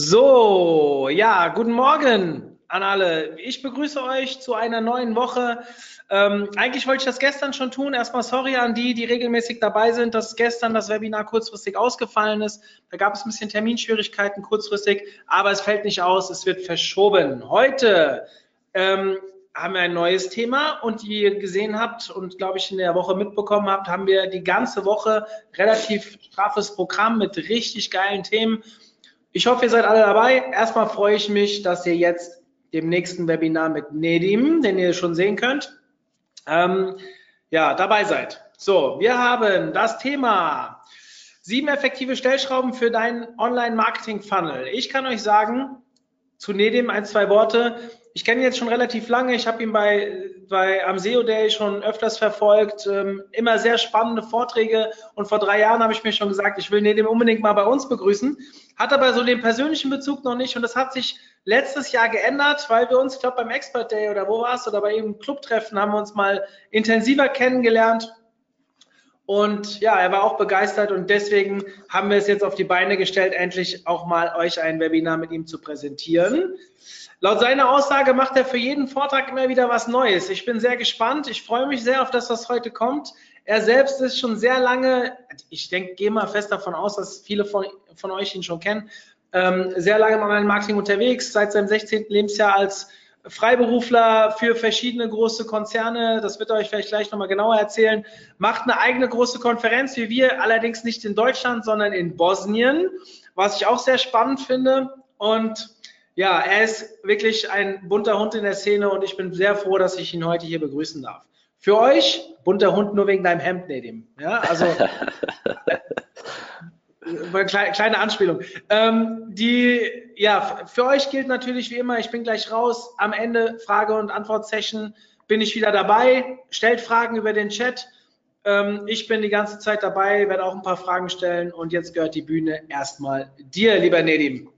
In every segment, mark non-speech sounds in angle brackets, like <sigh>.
So, ja, guten Morgen an alle. Ich begrüße euch zu einer neuen Woche. Ähm, eigentlich wollte ich das gestern schon tun. Erstmal sorry an die, die regelmäßig dabei sind, dass gestern das Webinar kurzfristig ausgefallen ist. Da gab es ein bisschen Terminschwierigkeiten kurzfristig, aber es fällt nicht aus, es wird verschoben. Heute ähm, haben wir ein neues Thema und wie ihr gesehen habt und glaube ich in der Woche mitbekommen habt, haben wir die ganze Woche relativ straffes Programm mit richtig geilen Themen. Ich hoffe, ihr seid alle dabei. Erstmal freue ich mich, dass ihr jetzt dem nächsten Webinar mit Nedim, den ihr schon sehen könnt, ähm, ja, dabei seid. So, wir haben das Thema sieben effektive Stellschrauben für deinen Online-Marketing-Funnel. Ich kann euch sagen, zu Nedim ein, zwei Worte. Ich kenne ihn jetzt schon relativ lange. Ich habe ihn bei, bei am SEO Day schon öfters verfolgt. Ähm, immer sehr spannende Vorträge. Und vor drei Jahren habe ich mir schon gesagt, ich will Nedim unbedingt mal bei uns begrüßen. Hat aber so den persönlichen Bezug noch nicht. Und das hat sich letztes Jahr geändert, weil wir uns, ich glaube, beim Expert Day oder wo war es, oder bei irgendeinem Clubtreffen haben wir uns mal intensiver kennengelernt. Und ja, er war auch begeistert und deswegen haben wir es jetzt auf die Beine gestellt, endlich auch mal euch ein Webinar mit ihm zu präsentieren. Laut seiner Aussage macht er für jeden Vortrag immer wieder was Neues. Ich bin sehr gespannt. Ich freue mich sehr auf das, was heute kommt. Er selbst ist schon sehr lange, ich denke, gehe mal fest davon aus, dass viele von, von euch ihn schon kennen, ähm, sehr lange im Online-Marketing unterwegs, seit seinem 16. Lebensjahr als Freiberufler für verschiedene große Konzerne, das wird er euch vielleicht gleich nochmal genauer erzählen, macht eine eigene große Konferenz wie wir, allerdings nicht in Deutschland, sondern in Bosnien, was ich auch sehr spannend finde. Und ja, er ist wirklich ein bunter Hund in der Szene und ich bin sehr froh, dass ich ihn heute hier begrüßen darf. Für euch, bunter Hund nur wegen deinem Hemd, Nedim. Ja, also <laughs> kleine Anspielung. Ähm, die, ja, für euch gilt natürlich wie immer, ich bin gleich raus. Am Ende Frage- und Antwort-Session bin ich wieder dabei. Stellt Fragen über den Chat. Ähm, ich bin die ganze Zeit dabei, werde auch ein paar Fragen stellen und jetzt gehört die Bühne erstmal dir, lieber Nedim.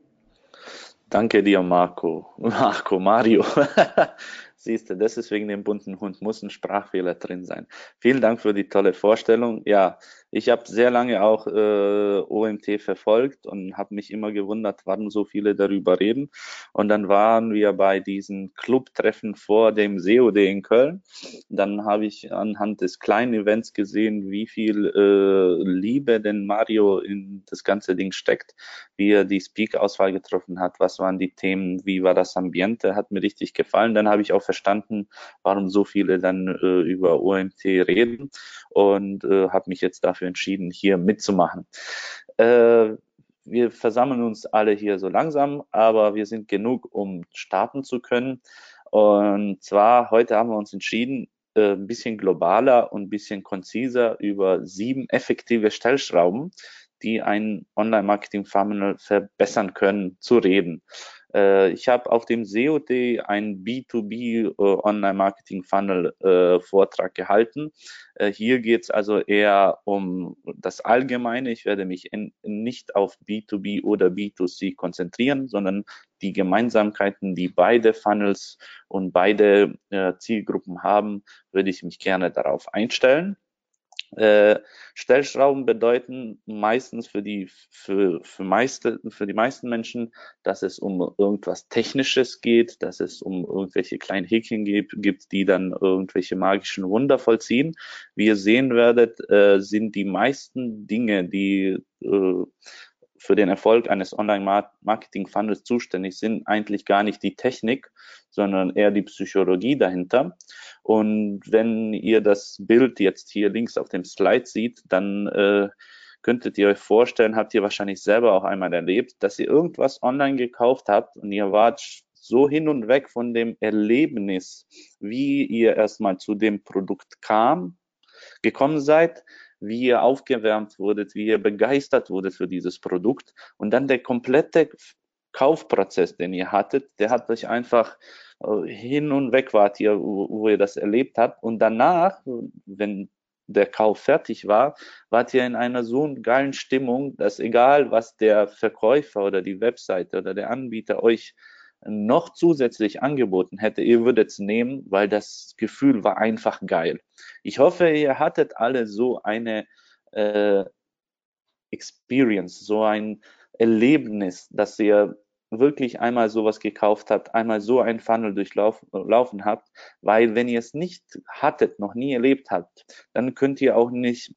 Danke dir, Marco. Marco, Mario. <laughs> Siehst du, das ist wegen dem bunten Hund, muss ein Sprachfehler drin sein. Vielen Dank für die tolle Vorstellung. Ja, ich habe sehr lange auch äh, OMT verfolgt und habe mich immer gewundert, warum so viele darüber reden. Und dann waren wir bei diesen Clubtreffen vor dem SEOD in Köln. Dann habe ich anhand des kleinen Events gesehen, wie viel äh, Liebe denn Mario in das ganze Ding steckt, wie er die Speak-Auswahl getroffen hat, was waren die Themen, wie war das Ambiente, hat mir richtig gefallen. Dann habe ich auch verstanden, warum so viele dann äh, über OMT reden und äh, habe mich jetzt dafür entschieden, hier mitzumachen. Äh, wir versammeln uns alle hier so langsam, aber wir sind genug, um starten zu können. Und zwar heute haben wir uns entschieden, äh, ein bisschen globaler und ein bisschen konziser über sieben effektive Stellschrauben, die ein Online-Marketing-Funnel verbessern können, zu reden. Äh, ich habe auf dem SEOD ein B2B äh, Online-Marketing-Funnel äh, Vortrag gehalten. Hier geht es also eher um das Allgemeine. Ich werde mich in, nicht auf B2B oder B2C konzentrieren, sondern die Gemeinsamkeiten, die beide Funnels und beide Zielgruppen haben, würde ich mich gerne darauf einstellen. Äh, Stellschrauben bedeuten meistens für die, für, für, meiste, für die meisten Menschen, dass es um irgendwas Technisches geht, dass es um irgendwelche kleinen Häkchen gibt, gibt die dann irgendwelche magischen Wunder vollziehen. Wie ihr sehen werdet, äh, sind die meisten Dinge, die äh, für den Erfolg eines Online-Marketing-Funnels zuständig sind, eigentlich gar nicht die Technik, sondern eher die Psychologie dahinter. Und wenn ihr das Bild jetzt hier links auf dem Slide seht, dann äh, könntet ihr euch vorstellen, habt ihr wahrscheinlich selber auch einmal erlebt, dass ihr irgendwas online gekauft habt und ihr wart so hin und weg von dem Erlebnis, wie ihr erstmal zu dem Produkt kam, gekommen seid, wie ihr aufgewärmt wurdet, wie ihr begeistert wurdet für dieses Produkt und dann der komplette Kaufprozess, den ihr hattet, der hat euch einfach äh, hin und weg wart ihr, wo, wo ihr das erlebt habt. Und danach, wenn der Kauf fertig war, wart ihr in einer so geilen Stimmung, dass egal, was der Verkäufer oder die Webseite oder der Anbieter euch noch zusätzlich angeboten hätte, ihr würdet es nehmen, weil das Gefühl war einfach geil. Ich hoffe, ihr hattet alle so eine äh, Experience, so ein Erlebnis, dass ihr wirklich einmal sowas gekauft habt, einmal so ein Funnel durchlaufen habt, weil wenn ihr es nicht hattet, noch nie erlebt habt, dann könnt ihr auch nicht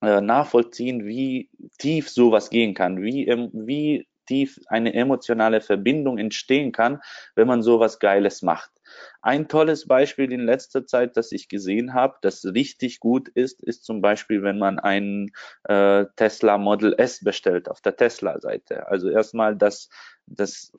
äh, nachvollziehen, wie tief sowas gehen kann, wie, ähm, wie tief eine emotionale Verbindung entstehen kann, wenn man sowas Geiles macht. Ein tolles Beispiel in letzter Zeit, das ich gesehen habe, das richtig gut ist, ist zum Beispiel, wenn man einen äh, Tesla Model S bestellt auf der Tesla-Seite. Also erstmal das, das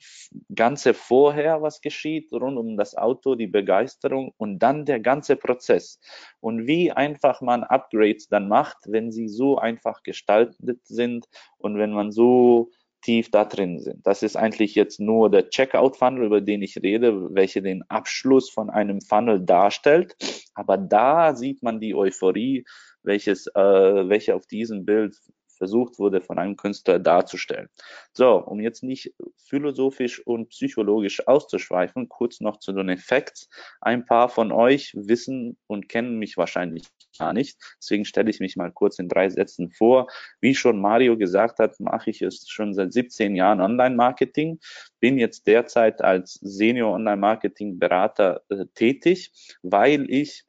ganze vorher, was geschieht, rund um das Auto, die Begeisterung und dann der ganze Prozess. Und wie einfach man Upgrades dann macht, wenn sie so einfach gestaltet sind und wenn man so tief da drin sind. Das ist eigentlich jetzt nur der Checkout-Funnel, über den ich rede, welche den Abschluss von einem Funnel darstellt. Aber da sieht man die Euphorie, welches, äh, welche auf diesem Bild versucht wurde, von einem Künstler darzustellen. So, um jetzt nicht philosophisch und psychologisch auszuschweifen, kurz noch zu den Effekts. Ein paar von euch wissen und kennen mich wahrscheinlich gar nicht. Deswegen stelle ich mich mal kurz in drei Sätzen vor. Wie schon Mario gesagt hat, mache ich es schon seit 17 Jahren Online-Marketing, bin jetzt derzeit als Senior Online-Marketing-Berater äh, tätig, weil ich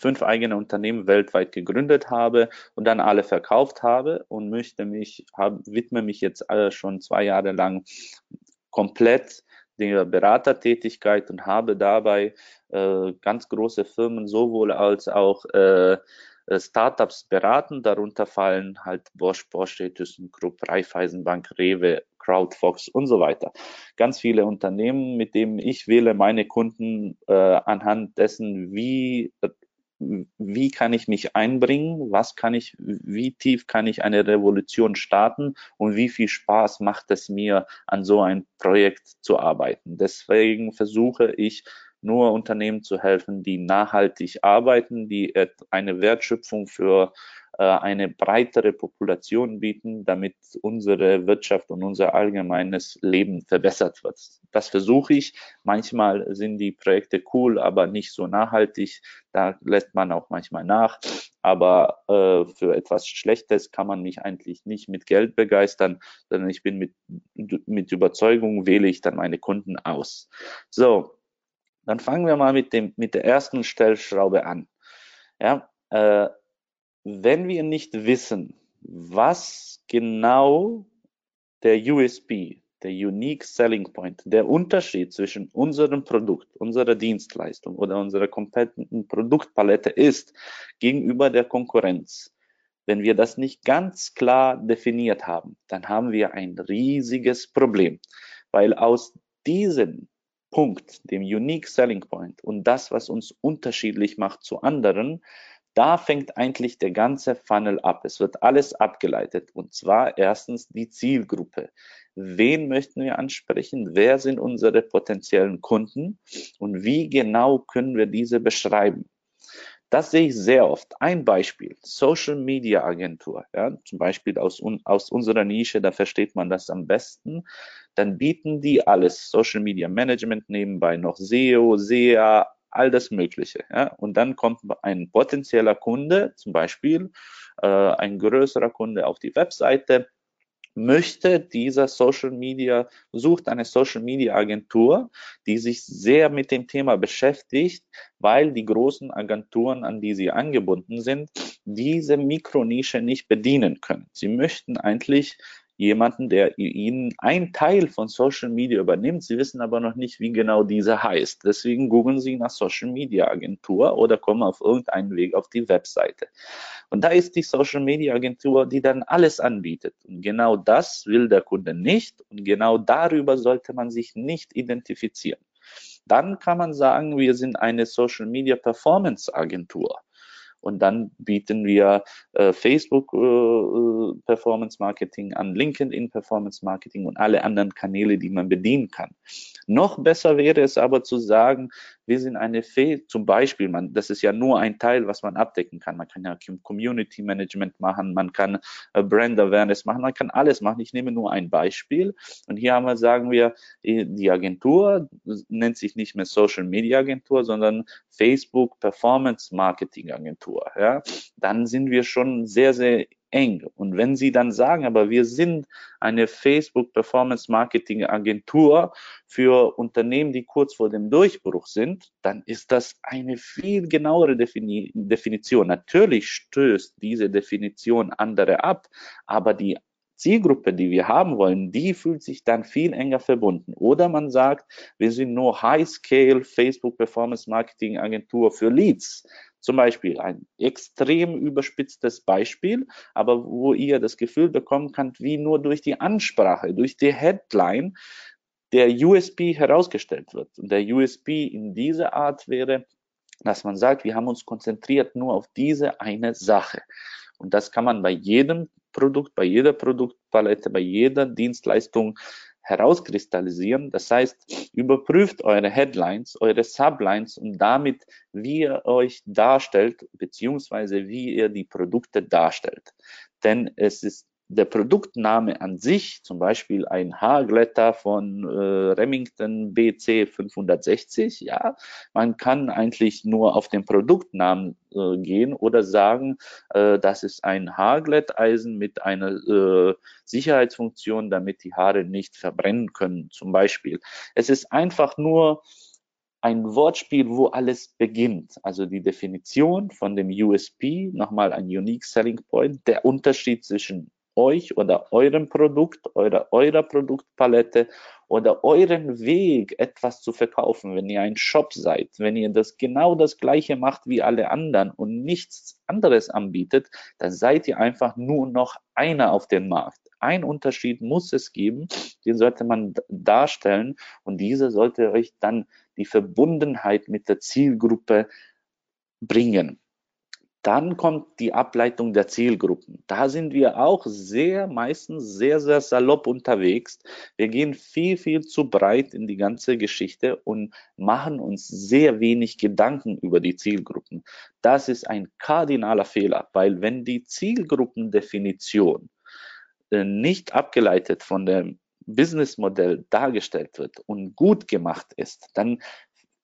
fünf eigene Unternehmen weltweit gegründet habe und dann alle verkauft habe und möchte mich, hab, widme mich jetzt alle schon zwei Jahre lang komplett der Beratertätigkeit und habe dabei äh, ganz große Firmen sowohl als auch äh, Startups beraten. Darunter fallen halt Bosch, Porsche, ThyssenKrupp, Raiffeisenbank, Rewe, CrowdFox und so weiter. Ganz viele Unternehmen, mit denen ich wähle meine Kunden äh, anhand dessen, wie wie kann ich mich einbringen, was kann ich, wie tief kann ich eine Revolution starten und wie viel Spaß macht es mir, an so ein Projekt zu arbeiten. Deswegen versuche ich nur Unternehmen zu helfen, die nachhaltig arbeiten, die eine Wertschöpfung für eine breitere Population bieten, damit unsere Wirtschaft und unser allgemeines Leben verbessert wird. Das versuche ich. Manchmal sind die Projekte cool, aber nicht so nachhaltig. Da lässt man auch manchmal nach. Aber äh, für etwas Schlechtes kann man mich eigentlich nicht mit Geld begeistern, sondern ich bin mit, mit Überzeugung wähle ich dann meine Kunden aus. So, dann fangen wir mal mit dem mit der ersten Stellschraube an. Ja, äh, wenn wir nicht wissen, was genau der USB, der Unique Selling Point, der Unterschied zwischen unserem Produkt, unserer Dienstleistung oder unserer kompletten Produktpalette ist gegenüber der Konkurrenz, wenn wir das nicht ganz klar definiert haben, dann haben wir ein riesiges Problem, weil aus diesem Punkt, dem Unique Selling Point und das, was uns unterschiedlich macht zu anderen, da fängt eigentlich der ganze Funnel ab. Es wird alles abgeleitet. Und zwar erstens die Zielgruppe. Wen möchten wir ansprechen? Wer sind unsere potenziellen Kunden? Und wie genau können wir diese beschreiben? Das sehe ich sehr oft. Ein Beispiel, Social Media Agentur, ja, zum Beispiel aus, aus unserer Nische, da versteht man das am besten. Dann bieten die alles, Social Media Management nebenbei noch SEO, SEA, all das Mögliche. Ja? Und dann kommt ein potenzieller Kunde, zum Beispiel äh, ein größerer Kunde auf die Webseite, möchte dieser Social Media, sucht eine Social Media Agentur, die sich sehr mit dem Thema beschäftigt, weil die großen Agenturen, an die sie angebunden sind, diese Mikronische nicht bedienen können. Sie möchten eigentlich jemanden, der ihnen einen Teil von Social Media übernimmt. Sie wissen aber noch nicht, wie genau dieser heißt. Deswegen googeln Sie nach Social Media Agentur oder kommen auf irgendeinen Weg auf die Webseite. Und da ist die Social Media Agentur, die dann alles anbietet. Und genau das will der Kunde nicht. Und genau darüber sollte man sich nicht identifizieren. Dann kann man sagen, wir sind eine Social Media Performance Agentur. Und dann bieten wir äh, Facebook äh, äh, Performance Marketing an, LinkedIn Performance Marketing und alle anderen Kanäle, die man bedienen kann. Noch besser wäre es aber zu sagen, wir sind eine Fee, zum Beispiel, man, das ist ja nur ein Teil, was man abdecken kann. Man kann ja Community Management machen, man kann äh, Brand Awareness machen, man kann alles machen. Ich nehme nur ein Beispiel. Und hier haben wir, sagen wir, die Agentur nennt sich nicht mehr Social Media Agentur, sondern Facebook Performance Marketing Agentur. Ja, dann sind wir schon sehr, sehr eng. Und wenn Sie dann sagen, aber wir sind eine Facebook Performance Marketing Agentur für Unternehmen, die kurz vor dem Durchbruch sind, dann ist das eine viel genauere Defini Definition. Natürlich stößt diese Definition andere ab, aber die Zielgruppe, die wir haben wollen, die fühlt sich dann viel enger verbunden. Oder man sagt, wir sind nur High-Scale Facebook Performance Marketing Agentur für Leads. Zum Beispiel ein extrem überspitztes Beispiel, aber wo ihr das Gefühl bekommen könnt, wie nur durch die Ansprache, durch die Headline der USB herausgestellt wird. Und der USB in dieser Art wäre, dass man sagt, wir haben uns konzentriert nur auf diese eine Sache. Und das kann man bei jedem Produkt, bei jeder Produktpalette, bei jeder Dienstleistung herauskristallisieren. Das heißt, überprüft eure Headlines, eure Sublines und damit, wie ihr euch darstellt, beziehungsweise wie ihr die Produkte darstellt. Denn es ist der Produktname an sich, zum Beispiel ein Haarglätter von äh, Remington BC 560, ja, man kann eigentlich nur auf den Produktnamen äh, gehen oder sagen, äh, das ist ein Haarglätteisen mit einer äh, Sicherheitsfunktion, damit die Haare nicht verbrennen können, zum Beispiel. Es ist einfach nur ein Wortspiel, wo alles beginnt. Also die Definition von dem USP, nochmal ein Unique Selling Point, der Unterschied zwischen euch oder eurem Produkt, eurer, eurer Produktpalette oder euren Weg, etwas zu verkaufen, wenn ihr ein Shop seid, wenn ihr das genau das gleiche macht wie alle anderen und nichts anderes anbietet, dann seid ihr einfach nur noch einer auf dem Markt. Ein Unterschied muss es geben, den sollte man darstellen und diese sollte euch dann die Verbundenheit mit der Zielgruppe bringen. Dann kommt die Ableitung der Zielgruppen. Da sind wir auch sehr, meistens sehr, sehr salopp unterwegs. Wir gehen viel, viel zu breit in die ganze Geschichte und machen uns sehr wenig Gedanken über die Zielgruppen. Das ist ein kardinaler Fehler, weil wenn die Zielgruppendefinition äh, nicht abgeleitet von dem Businessmodell dargestellt wird und gut gemacht ist, dann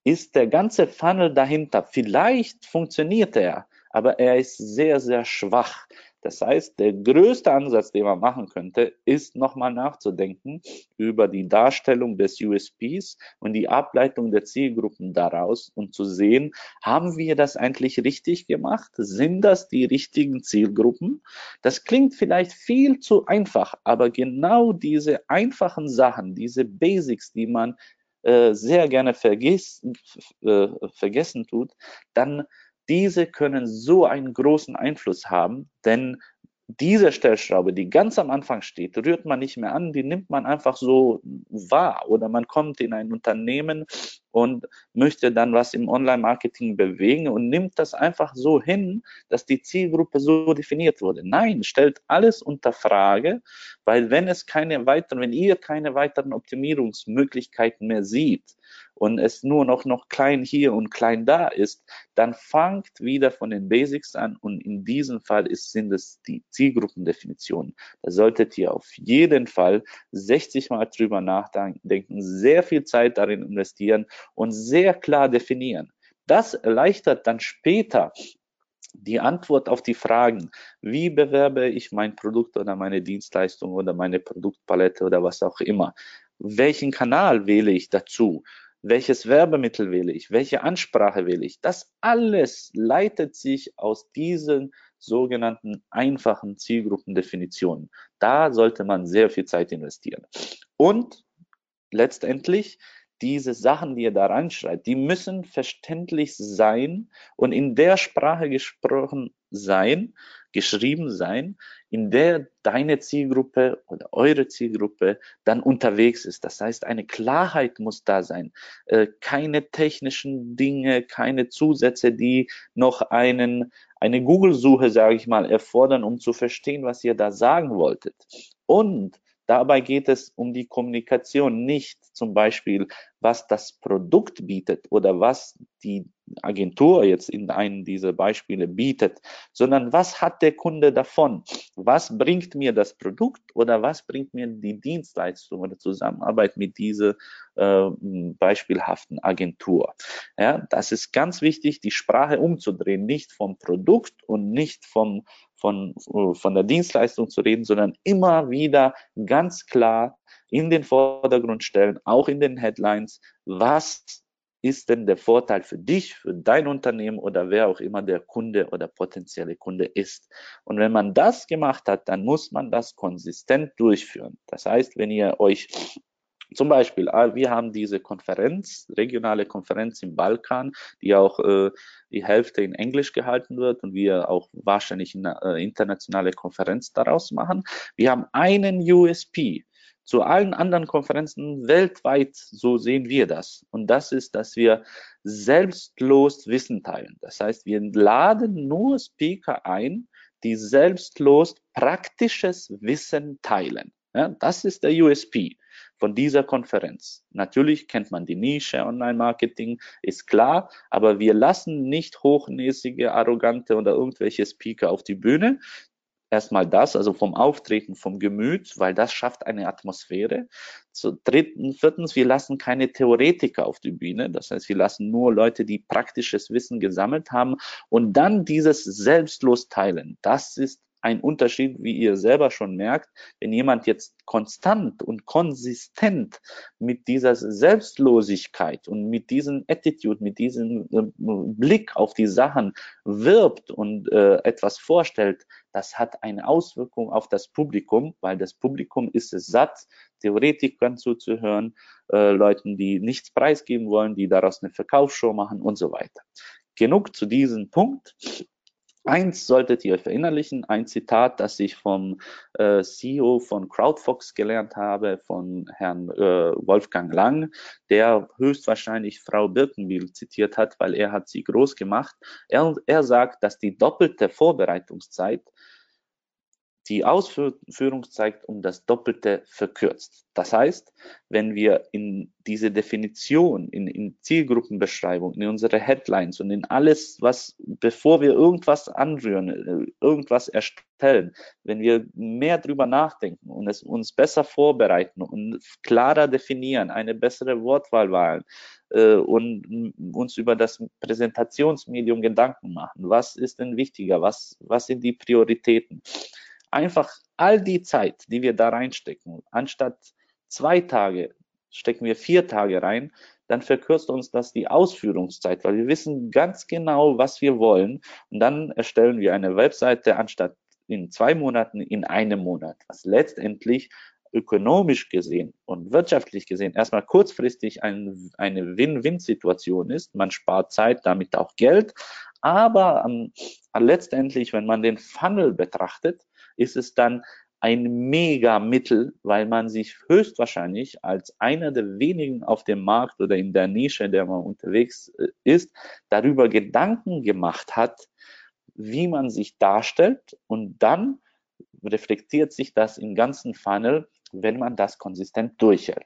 ist der ganze Funnel dahinter. Vielleicht funktioniert er, aber er ist sehr, sehr schwach. Das heißt, der größte Ansatz, den man machen könnte, ist nochmal nachzudenken über die Darstellung des USPs und die Ableitung der Zielgruppen daraus und zu sehen, haben wir das eigentlich richtig gemacht? Sind das die richtigen Zielgruppen? Das klingt vielleicht viel zu einfach, aber genau diese einfachen Sachen, diese Basics, die man äh, sehr gerne vergiss, äh, vergessen tut, dann diese können so einen großen Einfluss haben, denn diese Stellschraube, die ganz am Anfang steht, rührt man nicht mehr an, die nimmt man einfach so wahr. Oder man kommt in ein Unternehmen und möchte dann was im Online-Marketing bewegen und nimmt das einfach so hin, dass die Zielgruppe so definiert wurde. Nein, stellt alles unter Frage, weil wenn es keine weiteren, wenn ihr keine weiteren Optimierungsmöglichkeiten mehr seht, und es nur noch, noch klein hier und klein da ist, dann fangt wieder von den Basics an und in diesem Fall ist, sind es die Zielgruppendefinitionen. Da solltet ihr auf jeden Fall 60 Mal drüber nachdenken, sehr viel Zeit darin investieren und sehr klar definieren. Das erleichtert dann später die Antwort auf die Fragen, wie bewerbe ich mein Produkt oder meine Dienstleistung oder meine Produktpalette oder was auch immer. Welchen Kanal wähle ich dazu? Welches Werbemittel wähle ich, welche Ansprache wähle ich. Das alles leitet sich aus diesen sogenannten einfachen Zielgruppendefinitionen. Da sollte man sehr viel Zeit investieren. Und letztendlich diese Sachen, die ihr da reinschreibt, die müssen verständlich sein und in der Sprache gesprochen sein, geschrieben sein, in der deine Zielgruppe oder eure Zielgruppe dann unterwegs ist. Das heißt, eine Klarheit muss da sein. Äh, keine technischen Dinge, keine Zusätze, die noch einen eine Google-Suche, sage ich mal, erfordern, um zu verstehen, was ihr da sagen wolltet. Und Dabei geht es um die Kommunikation, nicht zum Beispiel, was das Produkt bietet oder was die Agentur jetzt in einem dieser Beispiele bietet, sondern was hat der Kunde davon? Was bringt mir das Produkt oder was bringt mir die Dienstleistung oder Zusammenarbeit mit dieser äh, beispielhaften Agentur? Ja, das ist ganz wichtig, die Sprache umzudrehen, nicht vom Produkt und nicht vom von, von der Dienstleistung zu reden, sondern immer wieder ganz klar in den Vordergrund stellen, auch in den Headlines, was ist denn der Vorteil für dich, für dein Unternehmen oder wer auch immer der Kunde oder potenzielle Kunde ist. Und wenn man das gemacht hat, dann muss man das konsistent durchführen. Das heißt, wenn ihr euch zum Beispiel, ah, wir haben diese Konferenz, regionale Konferenz im Balkan, die auch äh, die Hälfte in Englisch gehalten wird und wir auch wahrscheinlich eine äh, internationale Konferenz daraus machen. Wir haben einen USP. Zu allen anderen Konferenzen weltweit, so sehen wir das. Und das ist, dass wir selbstlos Wissen teilen. Das heißt, wir laden nur Speaker ein, die selbstlos praktisches Wissen teilen. Ja, das ist der USP von dieser Konferenz. Natürlich kennt man die Nische Online-Marketing, ist klar, aber wir lassen nicht hochnäsige, arrogante oder irgendwelche Speaker auf die Bühne. Erstmal das, also vom Auftreten, vom Gemüt, weil das schafft eine Atmosphäre. Zu dritten, viertens, wir lassen keine Theoretiker auf die Bühne. Das heißt, wir lassen nur Leute, die praktisches Wissen gesammelt haben und dann dieses selbstlos teilen. Das ist ein Unterschied, wie ihr selber schon merkt, wenn jemand jetzt konstant und konsistent mit dieser Selbstlosigkeit und mit diesem Attitude, mit diesem äh, Blick auf die Sachen wirbt und äh, etwas vorstellt, das hat eine Auswirkung auf das Publikum, weil das Publikum ist es satt, Theoretikern zuzuhören, äh, Leuten, die nichts preisgeben wollen, die daraus eine Verkaufsshow machen und so weiter. Genug zu diesem Punkt. Eins solltet ihr verinnerlichen, ein Zitat, das ich vom äh, CEO von CrowdFox gelernt habe, von Herrn äh, Wolfgang Lang, der höchstwahrscheinlich Frau Birkenbiel zitiert hat, weil er hat sie groß gemacht. Er, er sagt, dass die doppelte Vorbereitungszeit die Ausführungszeit um das Doppelte verkürzt. Das heißt, wenn wir in diese Definition, in, in Zielgruppenbeschreibung, in unsere Headlines und in alles, was, bevor wir irgendwas anrühren, irgendwas erstellen, wenn wir mehr drüber nachdenken und es uns besser vorbereiten und klarer definieren, eine bessere Wortwahl wählen, äh, und uns über das Präsentationsmedium Gedanken machen. Was ist denn wichtiger? Was, was sind die Prioritäten? Einfach all die Zeit, die wir da reinstecken, anstatt zwei Tage stecken wir vier Tage rein, dann verkürzt uns das die Ausführungszeit, weil wir wissen ganz genau, was wir wollen. Und dann erstellen wir eine Webseite anstatt in zwei Monaten in einem Monat, was letztendlich ökonomisch gesehen und wirtschaftlich gesehen erstmal kurzfristig ein, eine Win-Win-Situation ist. Man spart Zeit, damit auch Geld. Aber ähm, letztendlich, wenn man den Funnel betrachtet, ist es dann ein Mega-Mittel, weil man sich höchstwahrscheinlich als einer der wenigen auf dem Markt oder in der Nische, in der man unterwegs äh, ist, darüber Gedanken gemacht hat, wie man sich darstellt und dann reflektiert sich das im ganzen Funnel, wenn man das konsistent durchhält.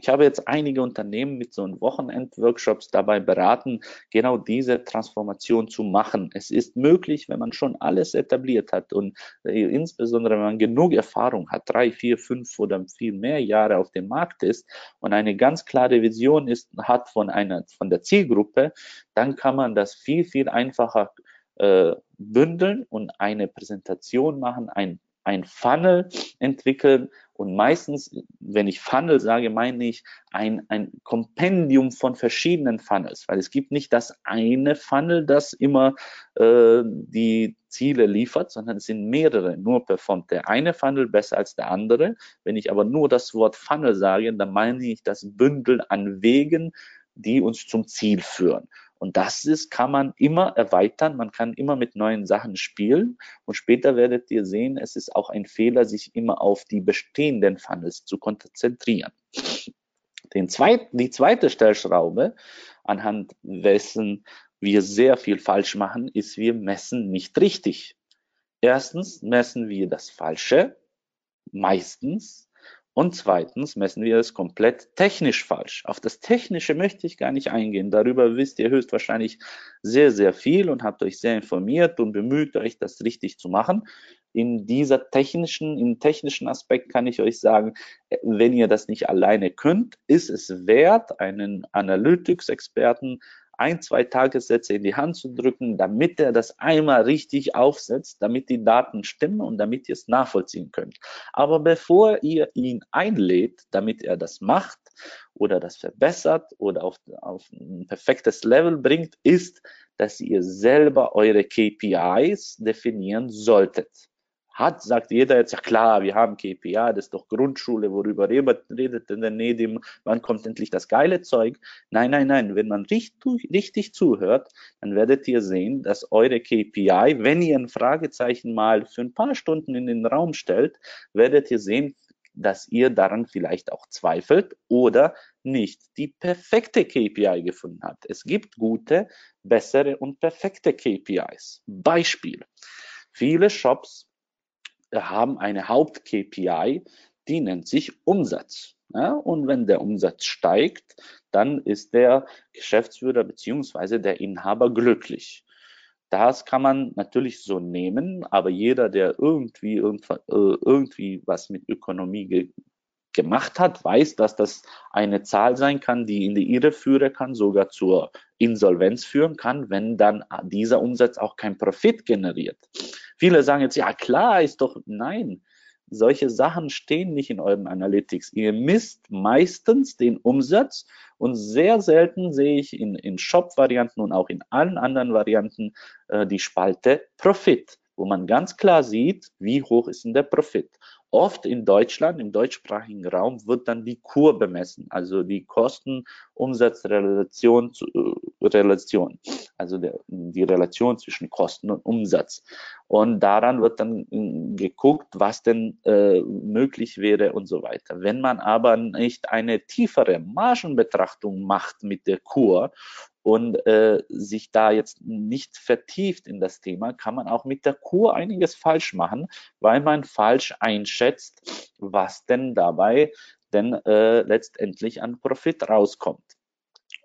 Ich habe jetzt einige Unternehmen mit so einem Wochenend-Workshops dabei beraten, genau diese Transformation zu machen. Es ist möglich, wenn man schon alles etabliert hat und äh, insbesondere wenn man genug Erfahrung hat, drei, vier, fünf oder viel mehr Jahre auf dem Markt ist und eine ganz klare Vision ist, hat von einer, von der Zielgruppe, dann kann man das viel, viel einfacher äh, bündeln und eine Präsentation machen, ein ein Funnel entwickeln und meistens, wenn ich Funnel sage, meine ich ein, ein Kompendium von verschiedenen Funnels, weil es gibt nicht das eine Funnel, das immer äh, die Ziele liefert, sondern es sind mehrere. Nur performt der eine Funnel besser als der andere. Wenn ich aber nur das Wort Funnel sage, dann meine ich das Bündel an Wegen, die uns zum Ziel führen. Und das ist, kann man immer erweitern, man kann immer mit neuen Sachen spielen. Und später werdet ihr sehen, es ist auch ein Fehler, sich immer auf die bestehenden Funnels zu konzentrieren. Den zweiten, die zweite Stellschraube, anhand wessen wir sehr viel falsch machen, ist, wir messen nicht richtig. Erstens messen wir das Falsche, meistens. Und zweitens messen wir es komplett technisch falsch. Auf das Technische möchte ich gar nicht eingehen. Darüber wisst ihr höchstwahrscheinlich sehr, sehr viel und habt euch sehr informiert und bemüht euch, das richtig zu machen. In dieser technischen, im technischen Aspekt kann ich euch sagen, wenn ihr das nicht alleine könnt, ist es wert, einen Analytics-Experten ein, zwei Tagessätze in die Hand zu drücken, damit er das einmal richtig aufsetzt, damit die Daten stimmen und damit ihr es nachvollziehen könnt. Aber bevor ihr ihn einlädt, damit er das macht oder das verbessert oder auf, auf ein perfektes Level bringt, ist, dass ihr selber eure KPIs definieren solltet hat, sagt jeder jetzt, ja klar, wir haben KPI, das ist doch Grundschule, worüber redet denn der Nedim, wann kommt endlich das geile Zeug? Nein, nein, nein, wenn man richtig, richtig zuhört, dann werdet ihr sehen, dass eure KPI, wenn ihr ein Fragezeichen mal für ein paar Stunden in den Raum stellt, werdet ihr sehen, dass ihr daran vielleicht auch zweifelt oder nicht die perfekte KPI gefunden habt. Es gibt gute, bessere und perfekte KPIs. Beispiel. Viele Shops haben eine Haupt-KPI, die nennt sich Umsatz. Ja, und wenn der Umsatz steigt, dann ist der Geschäftsführer beziehungsweise der Inhaber glücklich. Das kann man natürlich so nehmen, aber jeder, der irgendwie, äh, irgendwie was mit Ökonomie gemacht hat, weiß, dass das eine Zahl sein kann, die in die Irre führen kann, sogar zur Insolvenz führen kann, wenn dann dieser Umsatz auch kein Profit generiert. Viele sagen jetzt, ja klar, ist doch, nein, solche Sachen stehen nicht in euren Analytics. Ihr misst meistens den Umsatz und sehr selten sehe ich in, in Shop-Varianten und auch in allen anderen Varianten äh, die Spalte Profit, wo man ganz klar sieht, wie hoch ist denn der Profit. Oft in Deutschland, im deutschsprachigen Raum, wird dann die Kur bemessen, also die Kosten-Umsatz-Relation, äh, Relation, also der, die Relation zwischen Kosten und Umsatz. Und daran wird dann äh, geguckt, was denn äh, möglich wäre und so weiter. Wenn man aber nicht eine tiefere Margenbetrachtung macht mit der Kur und äh, sich da jetzt nicht vertieft in das Thema, kann man auch mit der Kur einiges falsch machen, weil man falsch einschätzt, was denn dabei denn äh, letztendlich an Profit rauskommt.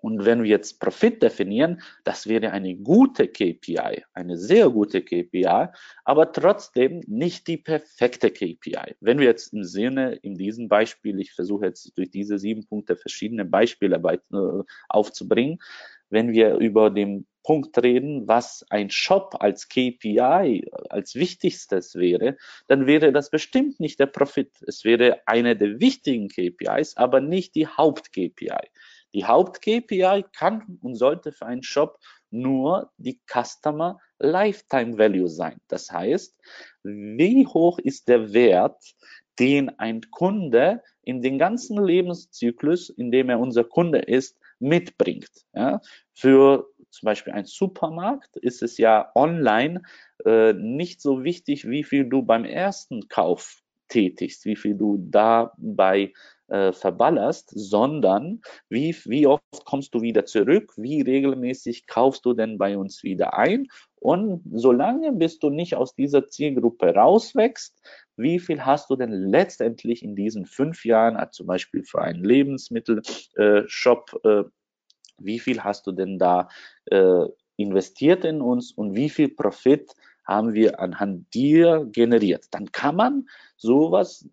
Und wenn wir jetzt Profit definieren, das wäre eine gute KPI, eine sehr gute KPI, aber trotzdem nicht die perfekte KPI. Wenn wir jetzt im Sinne, in diesem Beispiel, ich versuche jetzt durch diese sieben Punkte verschiedene Beispiele äh, aufzubringen, wenn wir über den Punkt reden, was ein Shop als KPI, als wichtigstes wäre, dann wäre das bestimmt nicht der Profit. Es wäre eine der wichtigen KPIs, aber nicht die Haupt-KPI. Die Haupt-KPI kann und sollte für einen Shop nur die Customer Lifetime Value sein. Das heißt, wie hoch ist der Wert, den ein Kunde in den ganzen Lebenszyklus, in dem er unser Kunde ist, mitbringt. Ja? Für zum Beispiel ein Supermarkt ist es ja online äh, nicht so wichtig, wie viel du beim ersten Kauf tätigst, wie viel du dabei äh, verballerst, sondern wie, wie oft kommst du wieder zurück, wie regelmäßig kaufst du denn bei uns wieder ein? Und solange bis du nicht aus dieser Zielgruppe rauswächst, wie viel hast du denn letztendlich in diesen fünf Jahren, also zum Beispiel für einen Lebensmittelshop, äh, äh, wie viel hast du denn da äh, investiert in uns und wie viel Profit haben wir anhand dir generiert. Dann kann man sowas,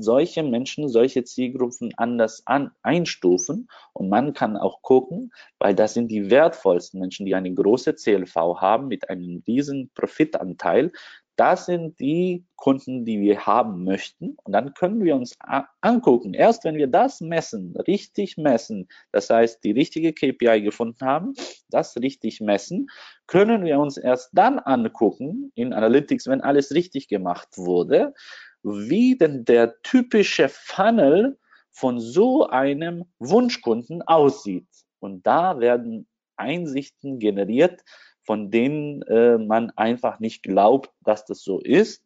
solche Menschen, solche Zielgruppen anders an, einstufen und man kann auch gucken, weil das sind die wertvollsten Menschen, die eine große CLV haben mit einem riesen Profitanteil, das sind die Kunden, die wir haben möchten. Und dann können wir uns angucken. Erst wenn wir das messen, richtig messen, das heißt, die richtige KPI gefunden haben, das richtig messen, können wir uns erst dann angucken in Analytics, wenn alles richtig gemacht wurde, wie denn der typische Funnel von so einem Wunschkunden aussieht. Und da werden Einsichten generiert, von denen äh, man einfach nicht glaubt, dass das so ist.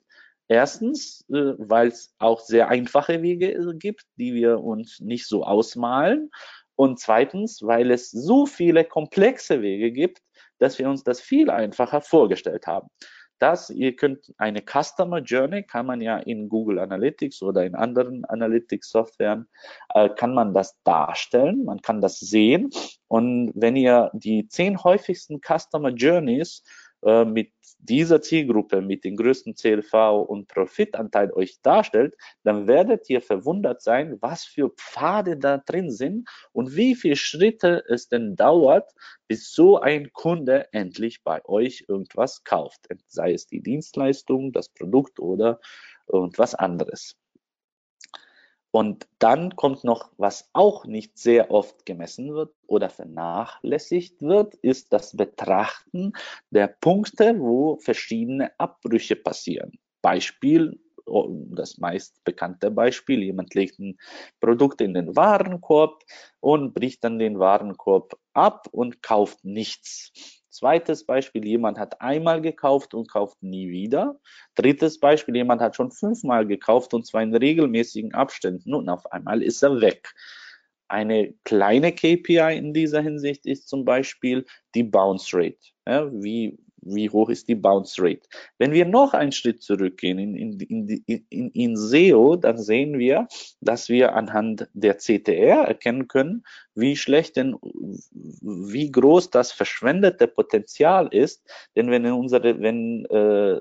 Erstens, äh, weil es auch sehr einfache Wege äh, gibt, die wir uns nicht so ausmalen. Und zweitens, weil es so viele komplexe Wege gibt, dass wir uns das viel einfacher vorgestellt haben. Das, ihr könnt eine Customer Journey, kann man ja in Google Analytics oder in anderen Analytics-Softwaren, äh, kann man das darstellen, man kann das sehen. Und wenn ihr die zehn häufigsten Customer Journeys äh, mit dieser Zielgruppe mit dem größten CLV und Profitanteil euch darstellt, dann werdet ihr verwundert sein, was für Pfade da drin sind und wie viele Schritte es denn dauert, bis so ein Kunde endlich bei euch irgendwas kauft, sei es die Dienstleistung, das Produkt oder irgendwas anderes. Und dann kommt noch, was auch nicht sehr oft gemessen wird oder vernachlässigt wird, ist das Betrachten der Punkte, wo verschiedene Abbrüche passieren. Beispiel, oh, das meist bekannte Beispiel, jemand legt ein Produkt in den Warenkorb und bricht dann den Warenkorb ab und kauft nichts. Zweites Beispiel, jemand hat einmal gekauft und kauft nie wieder. Drittes Beispiel, jemand hat schon fünfmal gekauft und zwar in regelmäßigen Abständen und auf einmal ist er weg. Eine kleine KPI in dieser Hinsicht ist zum Beispiel die Bounce Rate. Ja, wie, wie hoch ist die Bounce Rate. Wenn wir noch einen Schritt zurückgehen in, in, in, in, in SEO, dann sehen wir, dass wir anhand der CTR erkennen können, wie schlecht denn, wie groß das verschwendete Potenzial ist. Denn wenn unsere, wenn äh,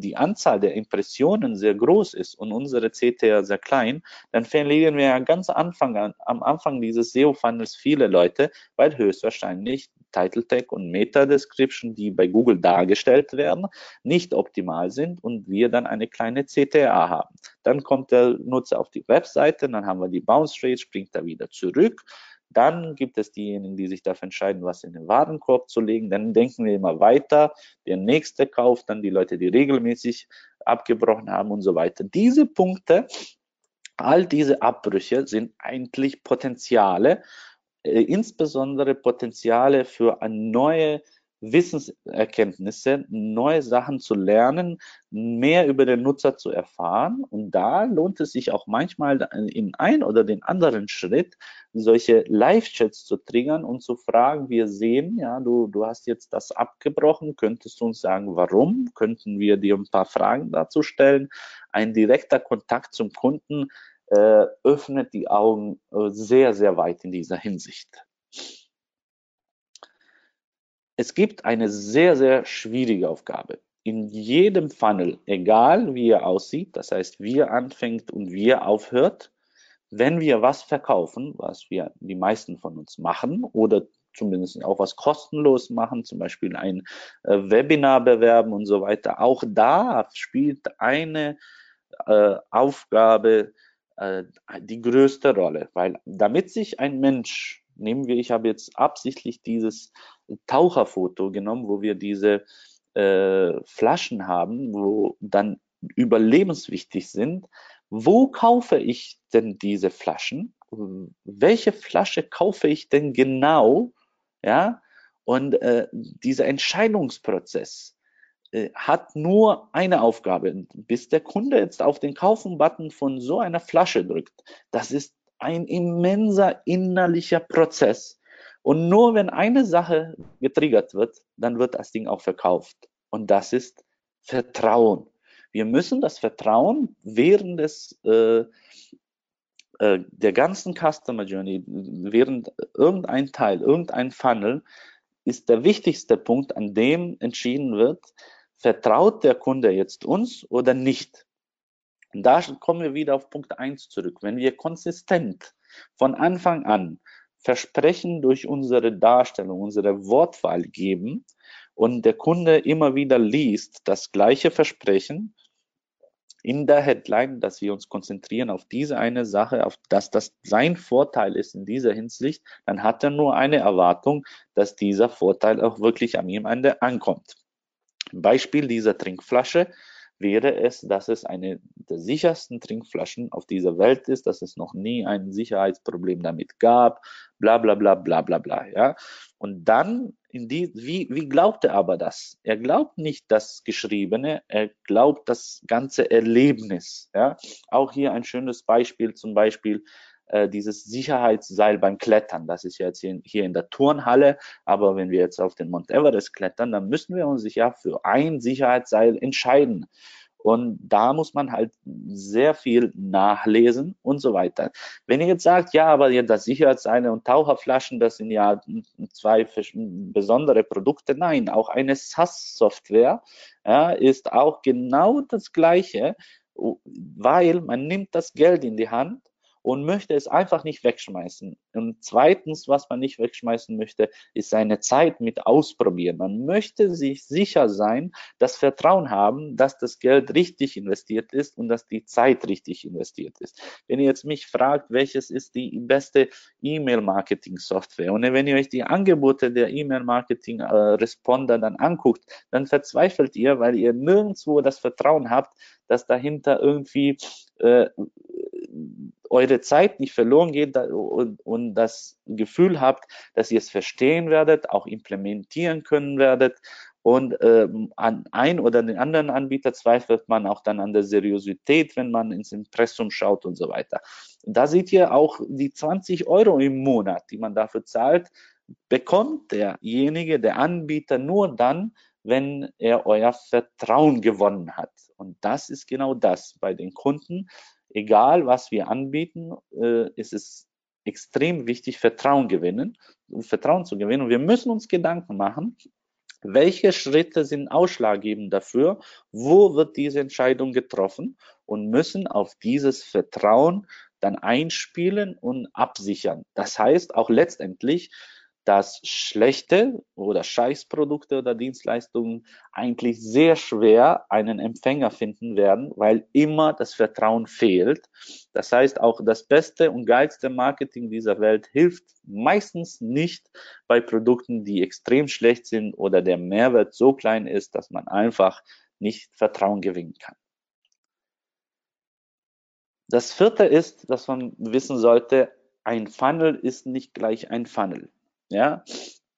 die Anzahl der Impressionen sehr groß ist und unsere CTR sehr klein, dann verlieren wir ja ganz Anfang an, am Anfang dieses SEO-Funnels viele Leute, weil höchstwahrscheinlich Title Tag und Meta Description, die bei Google dargestellt werden, nicht optimal sind und wir dann eine kleine CTA haben. Dann kommt der Nutzer auf die Webseite, dann haben wir die Bounce Rate, springt er wieder zurück. Dann gibt es diejenigen, die sich dafür entscheiden, was in den Warenkorb zu legen. Dann denken wir immer weiter. Der nächste kauft dann die Leute, die regelmäßig abgebrochen haben und so weiter. Diese Punkte, all diese Abbrüche sind eigentlich Potenziale, äh, insbesondere Potenziale für eine neue Wissenserkenntnisse, neue Sachen zu lernen, mehr über den Nutzer zu erfahren. Und da lohnt es sich auch manchmal in ein oder den anderen Schritt, solche Live-Chats zu triggern und zu fragen, wir sehen, ja, du, du hast jetzt das abgebrochen, könntest du uns sagen, warum? Könnten wir dir ein paar Fragen dazu stellen? Ein direkter Kontakt zum Kunden äh, öffnet die Augen äh, sehr, sehr weit in dieser Hinsicht es gibt eine sehr, sehr schwierige Aufgabe. In jedem Funnel, egal wie er aussieht, das heißt, wie er anfängt und wie er aufhört, wenn wir was verkaufen, was wir die meisten von uns machen oder zumindest auch was kostenlos machen, zum Beispiel ein äh, Webinar bewerben und so weiter, auch da spielt eine äh, Aufgabe äh, die größte Rolle, weil damit sich ein Mensch, nehmen wir, ich habe jetzt absichtlich dieses Taucherfoto genommen, wo wir diese äh, Flaschen haben, wo dann überlebenswichtig sind. Wo kaufe ich denn diese Flaschen? Welche Flasche kaufe ich denn genau? Ja, und äh, dieser Entscheidungsprozess äh, hat nur eine Aufgabe, bis der Kunde jetzt auf den Kaufen-Button von so einer Flasche drückt. Das ist ein immenser innerlicher Prozess. Und nur wenn eine Sache getriggert wird, dann wird das Ding auch verkauft. Und das ist Vertrauen. Wir müssen das Vertrauen während des äh, äh, der ganzen Customer Journey, während irgendein Teil, irgendein Funnel, ist der wichtigste Punkt, an dem entschieden wird, vertraut der Kunde jetzt uns oder nicht. Und da kommen wir wieder auf Punkt eins zurück. Wenn wir konsistent von Anfang an Versprechen durch unsere Darstellung, unsere Wortwahl geben und der Kunde immer wieder liest das gleiche Versprechen in der Headline, dass wir uns konzentrieren auf diese eine Sache, auf dass das sein Vorteil ist in dieser Hinsicht, dann hat er nur eine Erwartung, dass dieser Vorteil auch wirklich an ihm ankommt. Beispiel dieser Trinkflasche wäre es, dass es eine der sichersten Trinkflaschen auf dieser Welt ist, dass es noch nie ein Sicherheitsproblem damit gab, bla bla bla bla bla bla. Ja? Und dann, in die, wie, wie glaubt er aber das? Er glaubt nicht das Geschriebene, er glaubt das ganze Erlebnis. Ja? Auch hier ein schönes Beispiel, zum Beispiel äh, dieses Sicherheitsseil beim Klettern. Das ist jetzt hier, in der Turnhalle, aber wenn wir jetzt auf den Mount Everest klettern, dann müssen wir uns ja für ein Sicherheitsseil entscheiden. Und da muss man halt sehr viel nachlesen und so weiter. Wenn ihr jetzt sagt, ja, aber das Sicherheitsseile und Taucherflaschen, das sind ja zwei besondere Produkte. Nein, auch eine SaaS-Software ja, ist auch genau das Gleiche, weil man nimmt das Geld in die Hand und möchte es einfach nicht wegschmeißen. Und zweitens, was man nicht wegschmeißen möchte, ist seine Zeit mit ausprobieren. Man möchte sich sicher sein, das Vertrauen haben, dass das Geld richtig investiert ist und dass die Zeit richtig investiert ist. Wenn ihr jetzt mich fragt, welches ist die beste E-Mail-Marketing-Software und wenn ihr euch die Angebote der E-Mail-Marketing-Responder dann anguckt, dann verzweifelt ihr, weil ihr nirgendwo das Vertrauen habt, dass dahinter irgendwie äh, eure Zeit nicht verloren geht und, und das Gefühl habt, dass ihr es verstehen werdet, auch implementieren können werdet. Und ähm, an ein oder den anderen Anbieter zweifelt man auch dann an der Seriosität, wenn man ins Impressum schaut und so weiter. Da seht ihr auch die 20 Euro im Monat, die man dafür zahlt, bekommt derjenige, der Anbieter nur dann, wenn er euer Vertrauen gewonnen hat. Und das ist genau das bei den Kunden egal was wir anbieten, äh, ist es extrem wichtig, Vertrauen gewinnen, Vertrauen zu gewinnen. Und wir müssen uns Gedanken machen, welche Schritte sind ausschlaggebend dafür, wo wird diese Entscheidung getroffen und müssen auf dieses Vertrauen dann einspielen und absichern. Das heißt auch letztendlich, dass schlechte oder Scheißprodukte oder Dienstleistungen eigentlich sehr schwer einen Empfänger finden werden, weil immer das Vertrauen fehlt. Das heißt, auch das beste und geilste Marketing dieser Welt hilft meistens nicht bei Produkten, die extrem schlecht sind oder der Mehrwert so klein ist, dass man einfach nicht Vertrauen gewinnen kann. Das vierte ist, dass man wissen sollte, ein Funnel ist nicht gleich ein Funnel. Ja,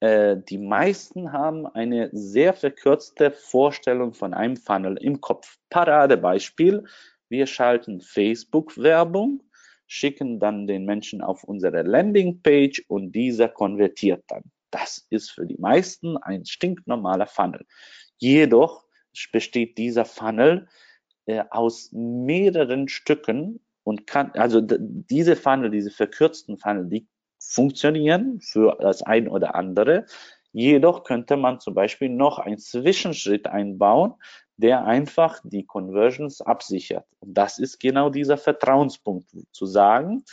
äh, die meisten haben eine sehr verkürzte Vorstellung von einem Funnel im Kopf. Paradebeispiel, wir schalten Facebook-Werbung, schicken dann den Menschen auf unsere Landingpage und dieser konvertiert dann. Das ist für die meisten ein stinknormaler Funnel. Jedoch besteht dieser Funnel äh, aus mehreren Stücken und kann, also diese Funnel, diese verkürzten Funnel, die funktionieren für das ein oder andere. Jedoch könnte man zum Beispiel noch einen Zwischenschritt einbauen, der einfach die Conversions absichert. Und das ist genau dieser Vertrauenspunkt, zu sagen,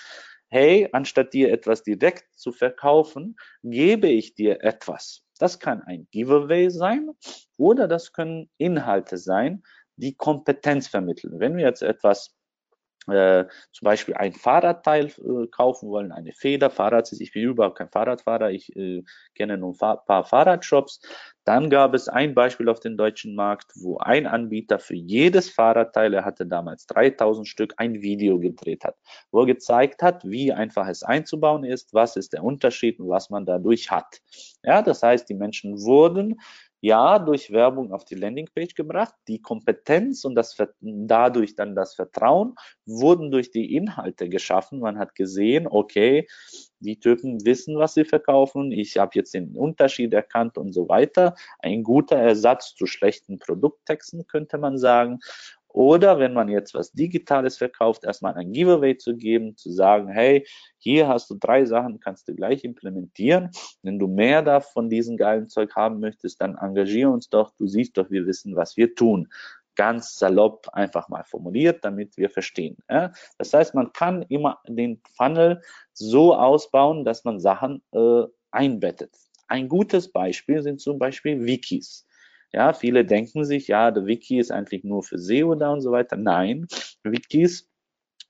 hey, anstatt dir etwas direkt zu verkaufen, gebe ich dir etwas. Das kann ein Giveaway sein oder das können Inhalte sein, die Kompetenz vermitteln. Wenn wir jetzt etwas äh, zum Beispiel ein Fahrradteil äh, kaufen wollen, eine Feder, Fahrrad, ich bin überhaupt kein Fahrradfahrer, ich äh, kenne nur ein paar Fahrradshops. Dann gab es ein Beispiel auf dem deutschen Markt, wo ein Anbieter für jedes Fahrradteil, er hatte damals 3000 Stück, ein Video gedreht hat, wo er gezeigt hat, wie einfach es einzubauen ist, was ist der Unterschied und was man dadurch hat. Ja, das heißt, die Menschen wurden ja, durch Werbung auf die Landingpage gebracht. Die Kompetenz und das, dadurch dann das Vertrauen wurden durch die Inhalte geschaffen. Man hat gesehen, okay, die Typen wissen, was sie verkaufen. Ich habe jetzt den Unterschied erkannt und so weiter. Ein guter Ersatz zu schlechten Produkttexten, könnte man sagen. Oder wenn man jetzt was Digitales verkauft, erstmal ein Giveaway zu geben, zu sagen, hey, hier hast du drei Sachen, kannst du gleich implementieren. Wenn du mehr davon von diesem geilen Zeug haben möchtest, dann engagier uns doch. Du siehst doch, wir wissen, was wir tun. Ganz salopp einfach mal formuliert, damit wir verstehen. Das heißt, man kann immer den Funnel so ausbauen, dass man Sachen äh, einbettet. Ein gutes Beispiel sind zum Beispiel Wikis. Ja, viele denken sich, ja, der Wiki ist eigentlich nur für SEO da und so weiter. Nein, Wikis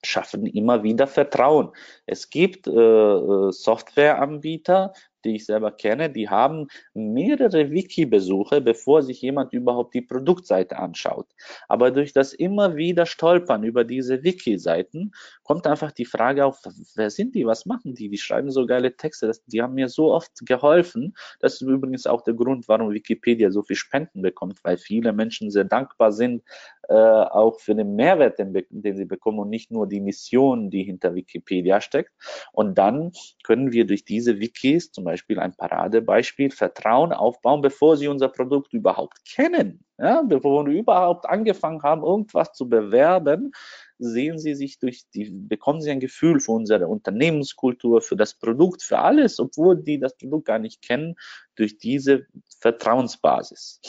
schaffen immer wieder Vertrauen. Es gibt äh, äh Softwareanbieter, die ich selber kenne, die haben mehrere Wiki-Besuche, bevor sich jemand überhaupt die Produktseite anschaut. Aber durch das immer wieder Stolpern über diese Wiki-Seiten kommt einfach die Frage auf, wer sind die, was machen die? Die schreiben so geile Texte, das, die haben mir so oft geholfen. Das ist übrigens auch der Grund, warum Wikipedia so viel Spenden bekommt, weil viele Menschen sehr dankbar sind, äh, auch für den Mehrwert, den, den sie bekommen und nicht nur die Mission, die hinter Wikipedia steckt. Und dann können wir durch diese Wikis, zum Beispiel ein Paradebeispiel, Vertrauen aufbauen, bevor sie unser Produkt überhaupt kennen. Ja, bevor wir überhaupt angefangen haben, irgendwas zu bewerben, sehen Sie sich durch die, bekommen Sie ein Gefühl für unsere Unternehmenskultur, für das Produkt, für alles, obwohl die das Produkt gar nicht kennen, durch diese Vertrauensbasis.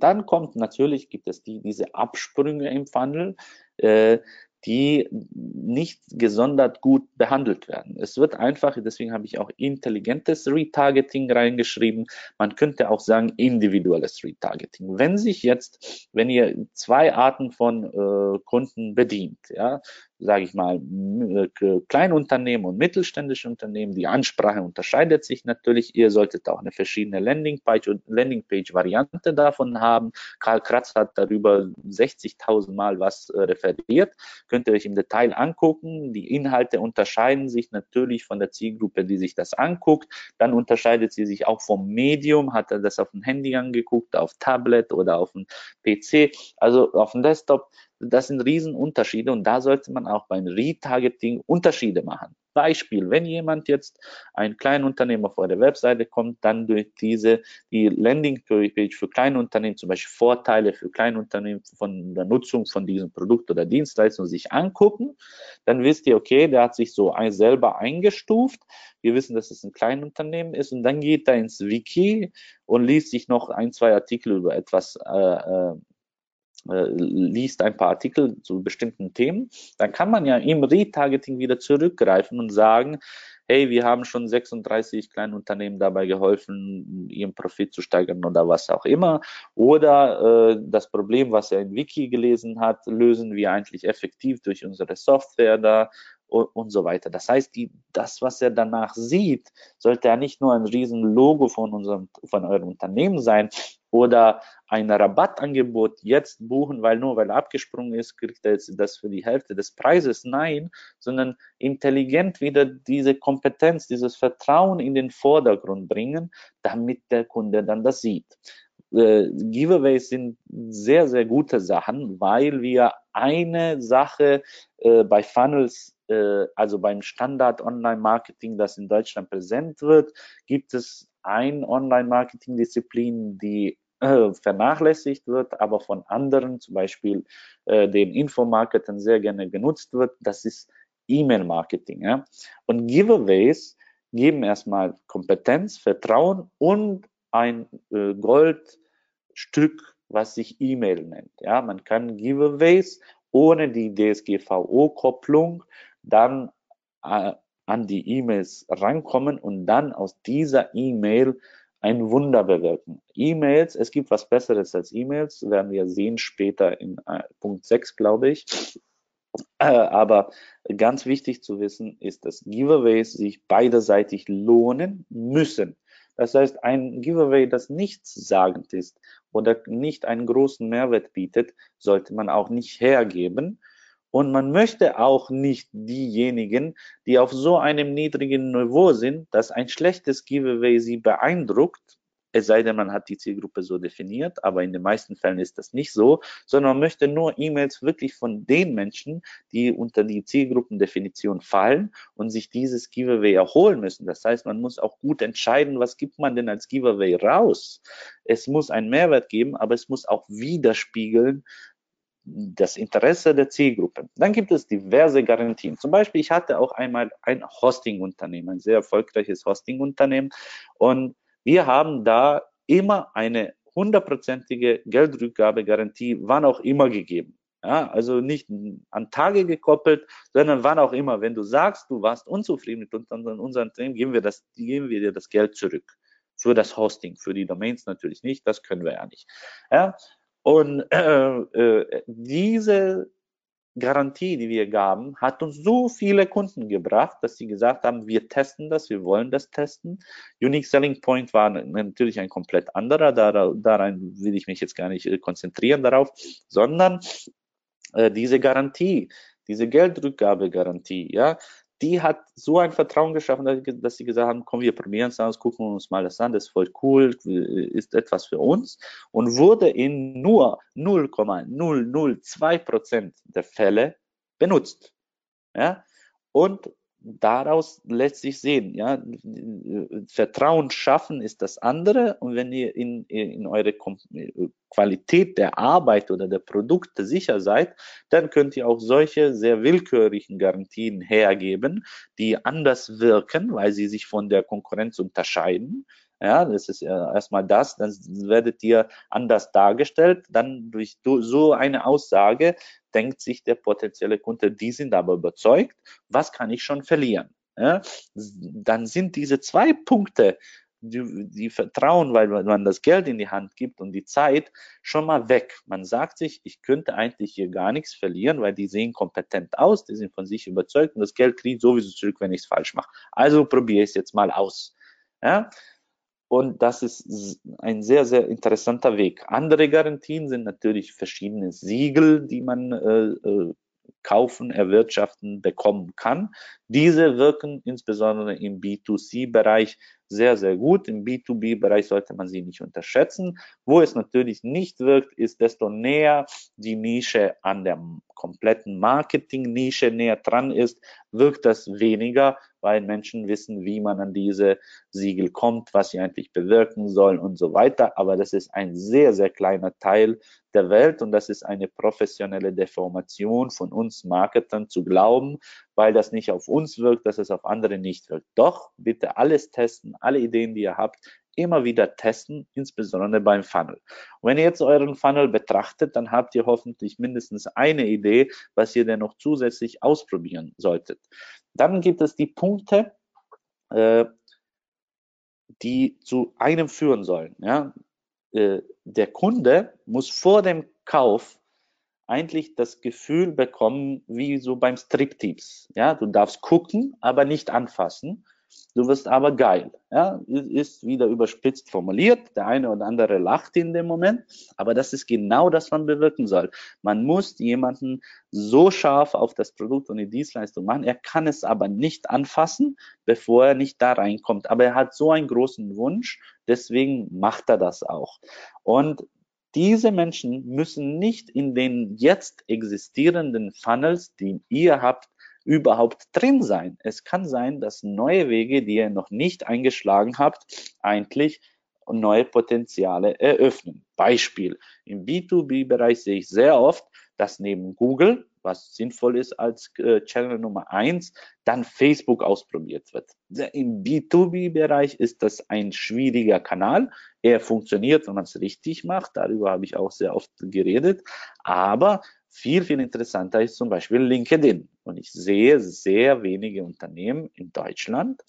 Dann kommt natürlich, gibt es die, diese Absprünge im Funnel, äh, die nicht gesondert gut behandelt werden. Es wird einfach, deswegen habe ich auch intelligentes Retargeting reingeschrieben. Man könnte auch sagen individuelles Retargeting. Wenn sich jetzt, wenn ihr zwei Arten von äh, Kunden bedient, ja, sage ich mal, äh, Kleinunternehmen und mittelständische Unternehmen. Die Ansprache unterscheidet sich natürlich. Ihr solltet auch eine verschiedene Landingpage und Landingpage-Variante davon haben. Karl Kratz hat darüber 60.000 Mal was äh, referiert. Könnt ihr euch im Detail angucken. Die Inhalte unterscheiden sich natürlich von der Zielgruppe, die sich das anguckt. Dann unterscheidet sie sich auch vom Medium. Hat er das auf dem Handy angeguckt, auf Tablet oder auf dem PC, also auf dem Desktop. Das sind Riesenunterschiede und da sollte man auch beim Retargeting Unterschiede machen. Beispiel, wenn jemand jetzt ein Kleinunternehmen auf eure Webseite kommt, dann durch diese, die Landingpage für Kleinunternehmen, zum Beispiel Vorteile für Kleinunternehmen von der Nutzung von diesem Produkt oder Dienstleistung sich angucken, dann wisst ihr, okay, der hat sich so ein, selber eingestuft. Wir wissen, dass es ein Kleinunternehmen ist und dann geht er ins Wiki und liest sich noch ein, zwei Artikel über etwas äh, äh liest ein paar Artikel zu bestimmten Themen, dann kann man ja im Retargeting wieder zurückgreifen und sagen, hey, wir haben schon 36 kleinen Unternehmen dabei geholfen, ihren Profit zu steigern oder was auch immer. Oder äh, das Problem, was er in Wiki gelesen hat, lösen wir eigentlich effektiv durch unsere Software da und, und so weiter. Das heißt, die, das, was er danach sieht, sollte ja nicht nur ein riesen Logo von unserem, von eurem Unternehmen sein, oder ein Rabattangebot jetzt buchen, weil nur weil er abgesprungen ist, kriegt er jetzt das für die Hälfte des Preises. Nein, sondern intelligent wieder diese Kompetenz, dieses Vertrauen in den Vordergrund bringen, damit der Kunde dann das sieht. Äh, Giveaways sind sehr, sehr gute Sachen, weil wir eine Sache äh, bei Funnels äh, also beim Standard Online-Marketing, das in Deutschland präsent wird, gibt es ein Online-Marketing-Disziplin, die äh, vernachlässigt wird, aber von anderen, zum Beispiel äh, den Infomarketern sehr gerne genutzt wird. Das ist E-Mail-Marketing. Ja? Und Giveaways geben erstmal Kompetenz, Vertrauen und ein äh, Goldstück, was sich E-Mail nennt. Ja, man kann Giveaways ohne die DSGVO-Kopplung dann äh, an die E-Mails rankommen und dann aus dieser E-Mail ein Wunder bewirken. E-Mails, es gibt was Besseres als E-Mails, werden wir sehen später in äh, Punkt 6, glaube ich. Äh, aber ganz wichtig zu wissen ist, dass Giveaways sich beiderseitig lohnen müssen. Das heißt, ein Giveaway, das nichtssagend ist oder nicht einen großen Mehrwert bietet, sollte man auch nicht hergeben, und man möchte auch nicht diejenigen, die auf so einem niedrigen Niveau sind, dass ein schlechtes Giveaway sie beeindruckt, es sei denn, man hat die Zielgruppe so definiert, aber in den meisten Fällen ist das nicht so, sondern man möchte nur E-Mails wirklich von den Menschen, die unter die Zielgruppendefinition fallen und sich dieses Giveaway erholen müssen. Das heißt, man muss auch gut entscheiden, was gibt man denn als Giveaway raus. Es muss einen Mehrwert geben, aber es muss auch widerspiegeln, das Interesse der Zielgruppe. Dann gibt es diverse Garantien. Zum Beispiel, ich hatte auch einmal ein Hosting-Unternehmen, ein sehr erfolgreiches Hosting-Unternehmen und wir haben da immer eine hundertprozentige Geldrückgabegarantie, wann auch immer gegeben. Ja, also nicht an Tage gekoppelt, sondern wann auch immer. Wenn du sagst, du warst unzufrieden mit unserem Unternehmen, geben wir, das, geben wir dir das Geld zurück. Für das Hosting, für die Domains natürlich nicht, das können wir ja nicht. Ja, und äh, äh, diese Garantie, die wir gaben, hat uns so viele Kunden gebracht, dass sie gesagt haben, wir testen das, wir wollen das testen. Unique Selling Point war natürlich ein komplett anderer, daran will ich mich jetzt gar nicht äh, konzentrieren darauf, sondern äh, diese Garantie, diese Geldrückgabegarantie, ja, die hat so ein Vertrauen geschaffen, dass sie gesagt haben, komm, wir probieren es aus, gucken uns mal das an, das ist voll cool, ist etwas für uns und wurde in nur 0,002 Prozent der Fälle benutzt. Ja? Und daraus lässt sich sehen, ja, Vertrauen schaffen ist das andere und wenn ihr in, in eure Qualität der Arbeit oder der Produkte sicher seid, dann könnt ihr auch solche sehr willkürlichen Garantien hergeben, die anders wirken, weil sie sich von der Konkurrenz unterscheiden. Ja, das ist erstmal das, dann werdet ihr anders dargestellt. Dann durch so eine Aussage denkt sich der potenzielle Kunde, die sind aber überzeugt, was kann ich schon verlieren? Ja, dann sind diese zwei Punkte, die, die vertrauen, weil man das Geld in die Hand gibt und die Zeit schon mal weg. Man sagt sich, ich könnte eigentlich hier gar nichts verlieren, weil die sehen kompetent aus, die sind von sich überzeugt und das Geld kriegt sowieso zurück, wenn ich es falsch mache. Also probiere ich es jetzt mal aus. Ja? Und das ist ein sehr, sehr interessanter Weg. Andere Garantien sind natürlich verschiedene Siegel, die man äh, äh kaufen, erwirtschaften, bekommen kann. Diese wirken insbesondere im B2C-Bereich sehr, sehr gut. Im B2B-Bereich sollte man sie nicht unterschätzen. Wo es natürlich nicht wirkt, ist, desto näher die Nische an der kompletten Marketing-Nische näher dran ist, wirkt das weniger, weil Menschen wissen, wie man an diese Siegel kommt, was sie eigentlich bewirken sollen und so weiter. Aber das ist ein sehr, sehr kleiner Teil der Welt und das ist eine professionelle Deformation von uns Marketern zu glauben, weil das nicht auf uns wirkt, dass es auf andere nicht wirkt. Doch bitte alles testen, alle Ideen, die ihr habt, immer wieder testen, insbesondere beim Funnel. Und wenn ihr jetzt euren Funnel betrachtet, dann habt ihr hoffentlich mindestens eine Idee, was ihr denn noch zusätzlich ausprobieren solltet. Dann gibt es die Punkte, äh, die zu einem führen sollen. Ja? Äh, der Kunde muss vor dem Kauf eigentlich das Gefühl bekommen, wie so beim Striptease. Ja, du darfst gucken, aber nicht anfassen. Du wirst aber geil. Ja, ist wieder überspitzt formuliert. Der eine oder andere lacht in dem Moment, aber das ist genau das, was man bewirken soll. Man muss jemanden so scharf auf das Produkt und die Dienstleistung machen. Er kann es aber nicht anfassen, bevor er nicht da reinkommt. Aber er hat so einen großen Wunsch, deswegen macht er das auch. Und diese Menschen müssen nicht in den jetzt existierenden Funnels, die ihr habt, überhaupt drin sein. Es kann sein, dass neue Wege, die ihr noch nicht eingeschlagen habt, eigentlich neue Potenziale eröffnen. Beispiel. Im B2B-Bereich sehe ich sehr oft, dass neben Google, was sinnvoll ist als äh, Channel Nummer eins, dann Facebook ausprobiert wird. Im B2B-Bereich ist das ein schwieriger Kanal. Er funktioniert, wenn man es richtig macht. Darüber habe ich auch sehr oft geredet. Aber viel, viel interessanter ist zum Beispiel LinkedIn. Und ich sehe sehr wenige Unternehmen in Deutschland,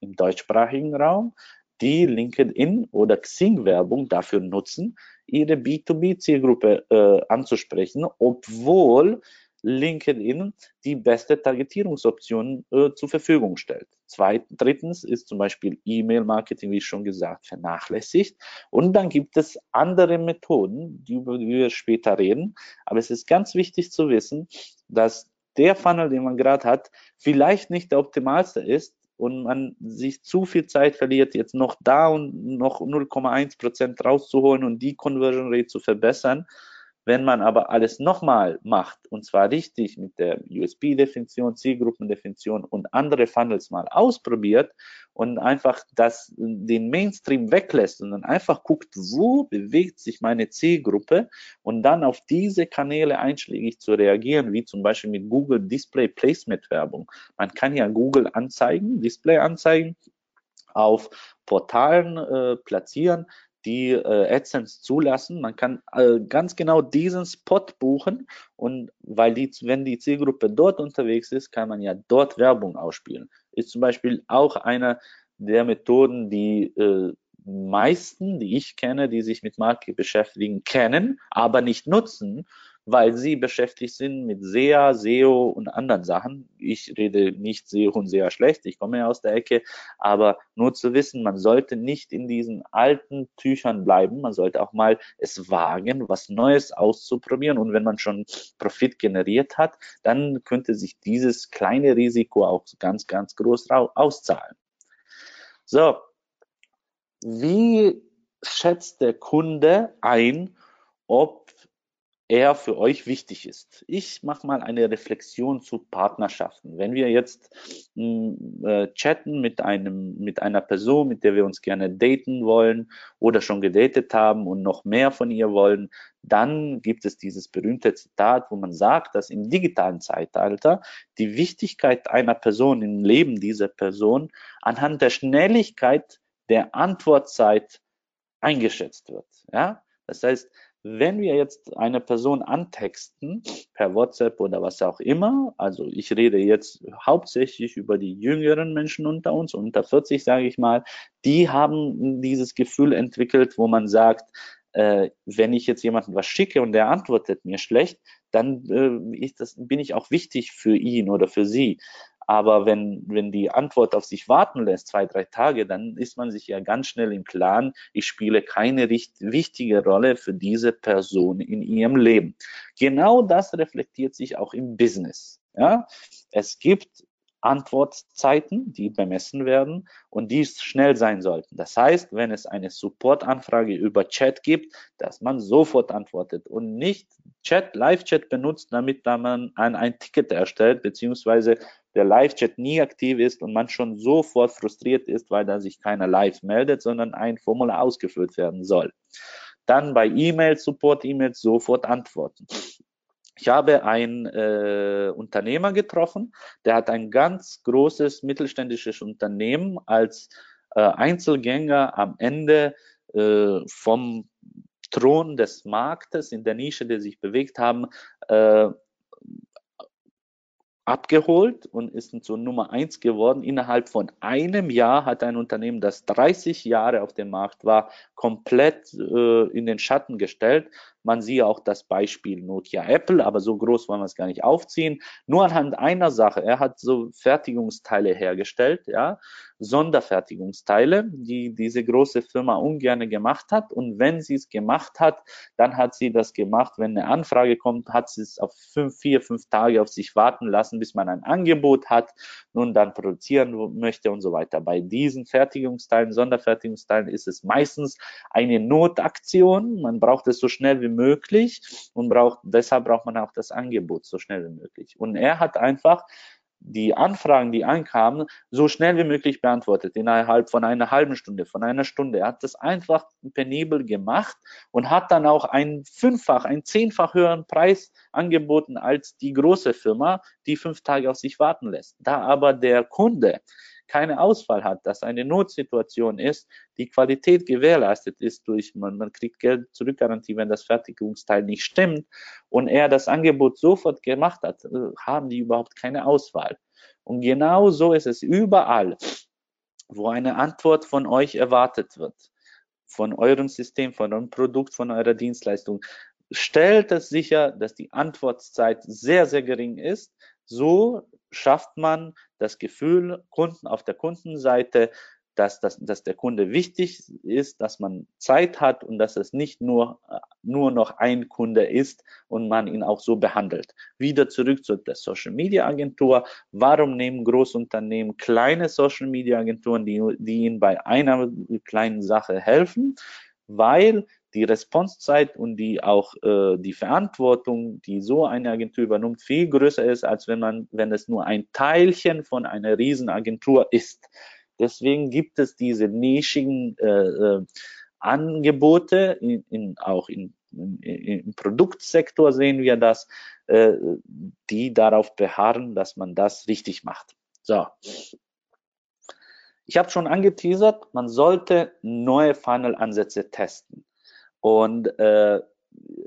im deutschsprachigen Raum, die LinkedIn oder Xing-Werbung dafür nutzen, ihre B2B-Zielgruppe äh, anzusprechen, obwohl LinkedIn die beste Targetierungsoption äh, zur Verfügung stellt. Zweitens, drittens ist zum Beispiel E-Mail-Marketing, wie schon gesagt, vernachlässigt. Und dann gibt es andere Methoden, die über die wir später reden. Aber es ist ganz wichtig zu wissen, dass der Funnel, den man gerade hat, vielleicht nicht der optimalste ist und man sich zu viel Zeit verliert, jetzt noch da und noch 0,1 Prozent rauszuholen und die Conversion Rate zu verbessern, wenn man aber alles nochmal macht, und zwar richtig mit der USB-Definition, Zielgruppendefinition und andere Funnels mal ausprobiert und einfach das, den Mainstream weglässt und dann einfach guckt, wo bewegt sich meine Zielgruppe und dann auf diese Kanäle einschlägig zu reagieren, wie zum Beispiel mit Google Display Placement Werbung. Man kann ja Google Anzeigen, Display Anzeigen auf Portalen äh, platzieren, die äh, AdSense zulassen. Man kann äh, ganz genau diesen Spot buchen und weil die, wenn die Zielgruppe dort unterwegs ist, kann man ja dort Werbung ausspielen. Ist zum Beispiel auch eine der Methoden, die äh, meisten, die ich kenne, die sich mit Marke beschäftigen, kennen, aber nicht nutzen, weil sie beschäftigt sind mit SEA, SEO und anderen Sachen. Ich rede nicht SEO und SEA schlecht, ich komme ja aus der Ecke, aber nur zu wissen, man sollte nicht in diesen alten Tüchern bleiben, man sollte auch mal es wagen, was Neues auszuprobieren und wenn man schon Profit generiert hat, dann könnte sich dieses kleine Risiko auch ganz, ganz groß auszahlen. So, wie schätzt der Kunde ein, ob er für euch wichtig ist. Ich mache mal eine Reflexion zu Partnerschaften. Wenn wir jetzt hm, äh, chatten mit einem mit einer Person, mit der wir uns gerne daten wollen oder schon gedatet haben und noch mehr von ihr wollen, dann gibt es dieses berühmte Zitat, wo man sagt, dass im digitalen Zeitalter die Wichtigkeit einer Person im Leben dieser Person anhand der Schnelligkeit der Antwortzeit eingeschätzt wird. Ja, das heißt, wenn wir jetzt eine Person antexten, per WhatsApp oder was auch immer, also ich rede jetzt hauptsächlich über die jüngeren Menschen unter uns, unter 40 sage ich mal, die haben dieses Gefühl entwickelt, wo man sagt, äh, wenn ich jetzt jemanden was schicke und der antwortet mir schlecht, dann äh, das, bin ich auch wichtig für ihn oder für sie. Aber wenn, wenn die Antwort auf sich warten lässt, zwei, drei Tage, dann ist man sich ja ganz schnell im Klaren, ich spiele keine wichtige Rolle für diese Person in ihrem Leben. Genau das reflektiert sich auch im Business. Ja? Es gibt Antwortzeiten, die bemessen werden und die schnell sein sollten. Das heißt, wenn es eine Supportanfrage über Chat gibt, dass man sofort antwortet und nicht Chat, Live-Chat benutzt, damit man ein, ein Ticket erstellt, beziehungsweise der Live-Chat nie aktiv ist und man schon sofort frustriert ist, weil da sich keiner live meldet, sondern ein Formular ausgefüllt werden soll. Dann bei E-Mails, Support-E-Mails sofort antworten. Ich habe einen äh, Unternehmer getroffen, der hat ein ganz großes mittelständisches Unternehmen als äh, Einzelgänger am Ende äh, vom Thron des Marktes in der Nische, der sich bewegt haben, äh, abgeholt und ist zur Nummer eins geworden. Innerhalb von einem Jahr hat ein Unternehmen, das 30 Jahre auf dem Markt war, komplett äh, in den Schatten gestellt. Man sieht auch das Beispiel Nokia Apple, aber so groß wollen wir es gar nicht aufziehen. Nur anhand einer Sache. Er hat so Fertigungsteile hergestellt, ja, Sonderfertigungsteile, die diese große Firma ungern gemacht hat. Und wenn sie es gemacht hat, dann hat sie das gemacht. Wenn eine Anfrage kommt, hat sie es auf fünf, vier, fünf Tage auf sich warten lassen, bis man ein Angebot hat und dann produzieren möchte und so weiter. Bei diesen Fertigungsteilen, Sonderfertigungsteilen ist es meistens eine Notaktion. Man braucht es so schnell wie möglich und braucht, deshalb braucht man auch das Angebot so schnell wie möglich. Und er hat einfach die Anfragen, die ankamen, so schnell wie möglich beantwortet, innerhalb von einer halben Stunde, von einer Stunde. Er hat das einfach penibel gemacht und hat dann auch einen fünffach, einen zehnfach höheren Preis angeboten als die große Firma, die fünf Tage auf sich warten lässt. Da aber der Kunde keine Ausfall hat, dass eine Notsituation ist, die Qualität gewährleistet ist durch, man, man kriegt Geld zurückgarantie, wenn das Fertigungsteil nicht stimmt und er das Angebot sofort gemacht hat, äh, haben die überhaupt keine Auswahl. Und genau so ist es überall, wo eine Antwort von euch erwartet wird, von eurem System, von eurem Produkt, von eurer Dienstleistung. Stellt es sicher, dass die Antwortzeit sehr, sehr gering ist. So schafft man das Gefühl Kunden auf der Kundenseite, dass, dass, dass der Kunde wichtig ist, dass man Zeit hat und dass es nicht nur, nur noch ein Kunde ist und man ihn auch so behandelt. Wieder zurück zu der Social Media Agentur. Warum nehmen Großunternehmen kleine Social Media Agenturen, die, die ihnen bei einer kleinen Sache helfen? Weil die Responsezeit und die auch äh, die Verantwortung, die so eine Agentur übernimmt, viel größer ist, als wenn man, wenn es nur ein Teilchen von einer Riesenagentur ist. Deswegen gibt es diese nischigen äh, äh, Angebote, in, in, auch in, in, im Produktsektor sehen wir das, äh, die darauf beharren, dass man das richtig macht. So. Ich habe schon angeteasert, man sollte neue Funnel-Ansätze testen. Und äh,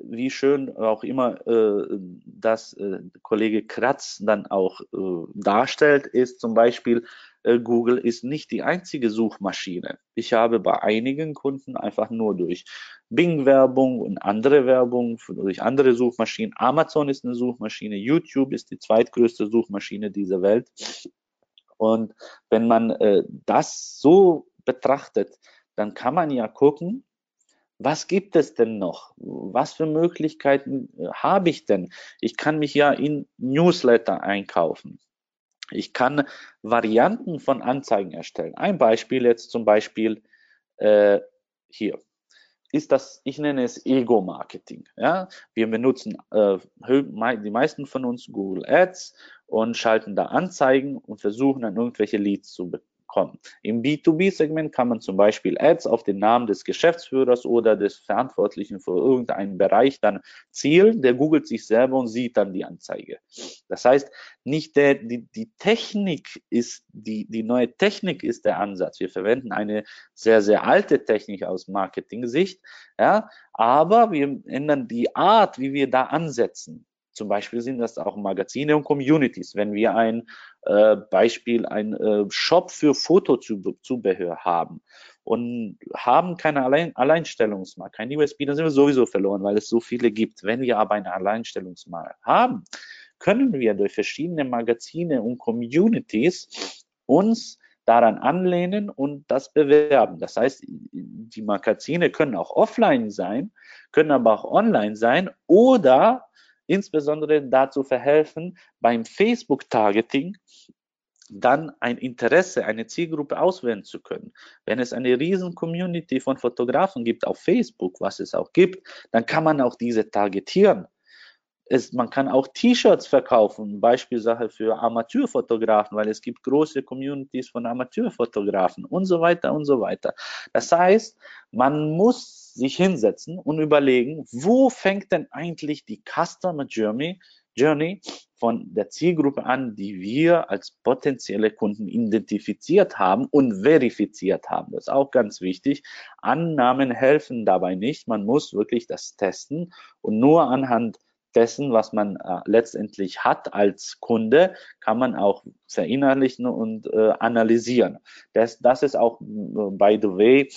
wie schön auch immer äh, das äh, Kollege Kratz dann auch äh, darstellt, ist zum Beispiel äh, Google ist nicht die einzige Suchmaschine. Ich habe bei einigen Kunden einfach nur durch Bing-Werbung und andere Werbung durch andere Suchmaschinen. Amazon ist eine Suchmaschine, YouTube ist die zweitgrößte Suchmaschine dieser Welt. Und wenn man äh, das so betrachtet, dann kann man ja gucken, was gibt es denn noch? Was für Möglichkeiten äh, habe ich denn? Ich kann mich ja in Newsletter einkaufen. Ich kann Varianten von Anzeigen erstellen. Ein Beispiel jetzt zum Beispiel äh, hier ist das, ich nenne es Ego-Marketing. Ja? Wir benutzen äh, die meisten von uns Google Ads und schalten da Anzeigen und versuchen dann irgendwelche Leads zu kommen. Im B2B-Segment kann man zum Beispiel Ads auf den Namen des Geschäftsführers oder des Verantwortlichen für irgendeinen Bereich dann zielen. Der googelt sich selber und sieht dann die Anzeige. Das heißt, nicht der, die, die Technik ist, die, die neue Technik ist der Ansatz. Wir verwenden eine sehr, sehr alte Technik aus Marketing-Sicht, ja, aber wir ändern die Art, wie wir da ansetzen. Zum Beispiel sind das auch Magazine und Communities. Wenn wir ein äh, Beispiel, ein äh, Shop für Fotozubehör haben und haben keine Allein Alleinstellungsmarke, kein USB, dann sind wir sowieso verloren, weil es so viele gibt. Wenn wir aber eine Alleinstellungsmarke haben, können wir durch verschiedene Magazine und Communities uns daran anlehnen und das bewerben. Das heißt, die Magazine können auch offline sein, können aber auch online sein oder insbesondere dazu verhelfen, beim Facebook-Targeting dann ein Interesse, eine Zielgruppe auswählen zu können. Wenn es eine riesen Community von Fotografen gibt auf Facebook, was es auch gibt, dann kann man auch diese targetieren es, man kann auch T-Shirts verkaufen, Beispielsache für Amateurfotografen, weil es gibt große Communities von Amateurfotografen und so weiter und so weiter. Das heißt, man muss sich hinsetzen und überlegen, wo fängt denn eigentlich die Customer Journey, Journey von der Zielgruppe an, die wir als potenzielle Kunden identifiziert haben und verifiziert haben. Das ist auch ganz wichtig. Annahmen helfen dabei nicht. Man muss wirklich das testen und nur anhand dessen, was man äh, letztendlich hat als Kunde, kann man auch verinnerlichen und äh, analysieren. Das, das ist auch, äh, by the way,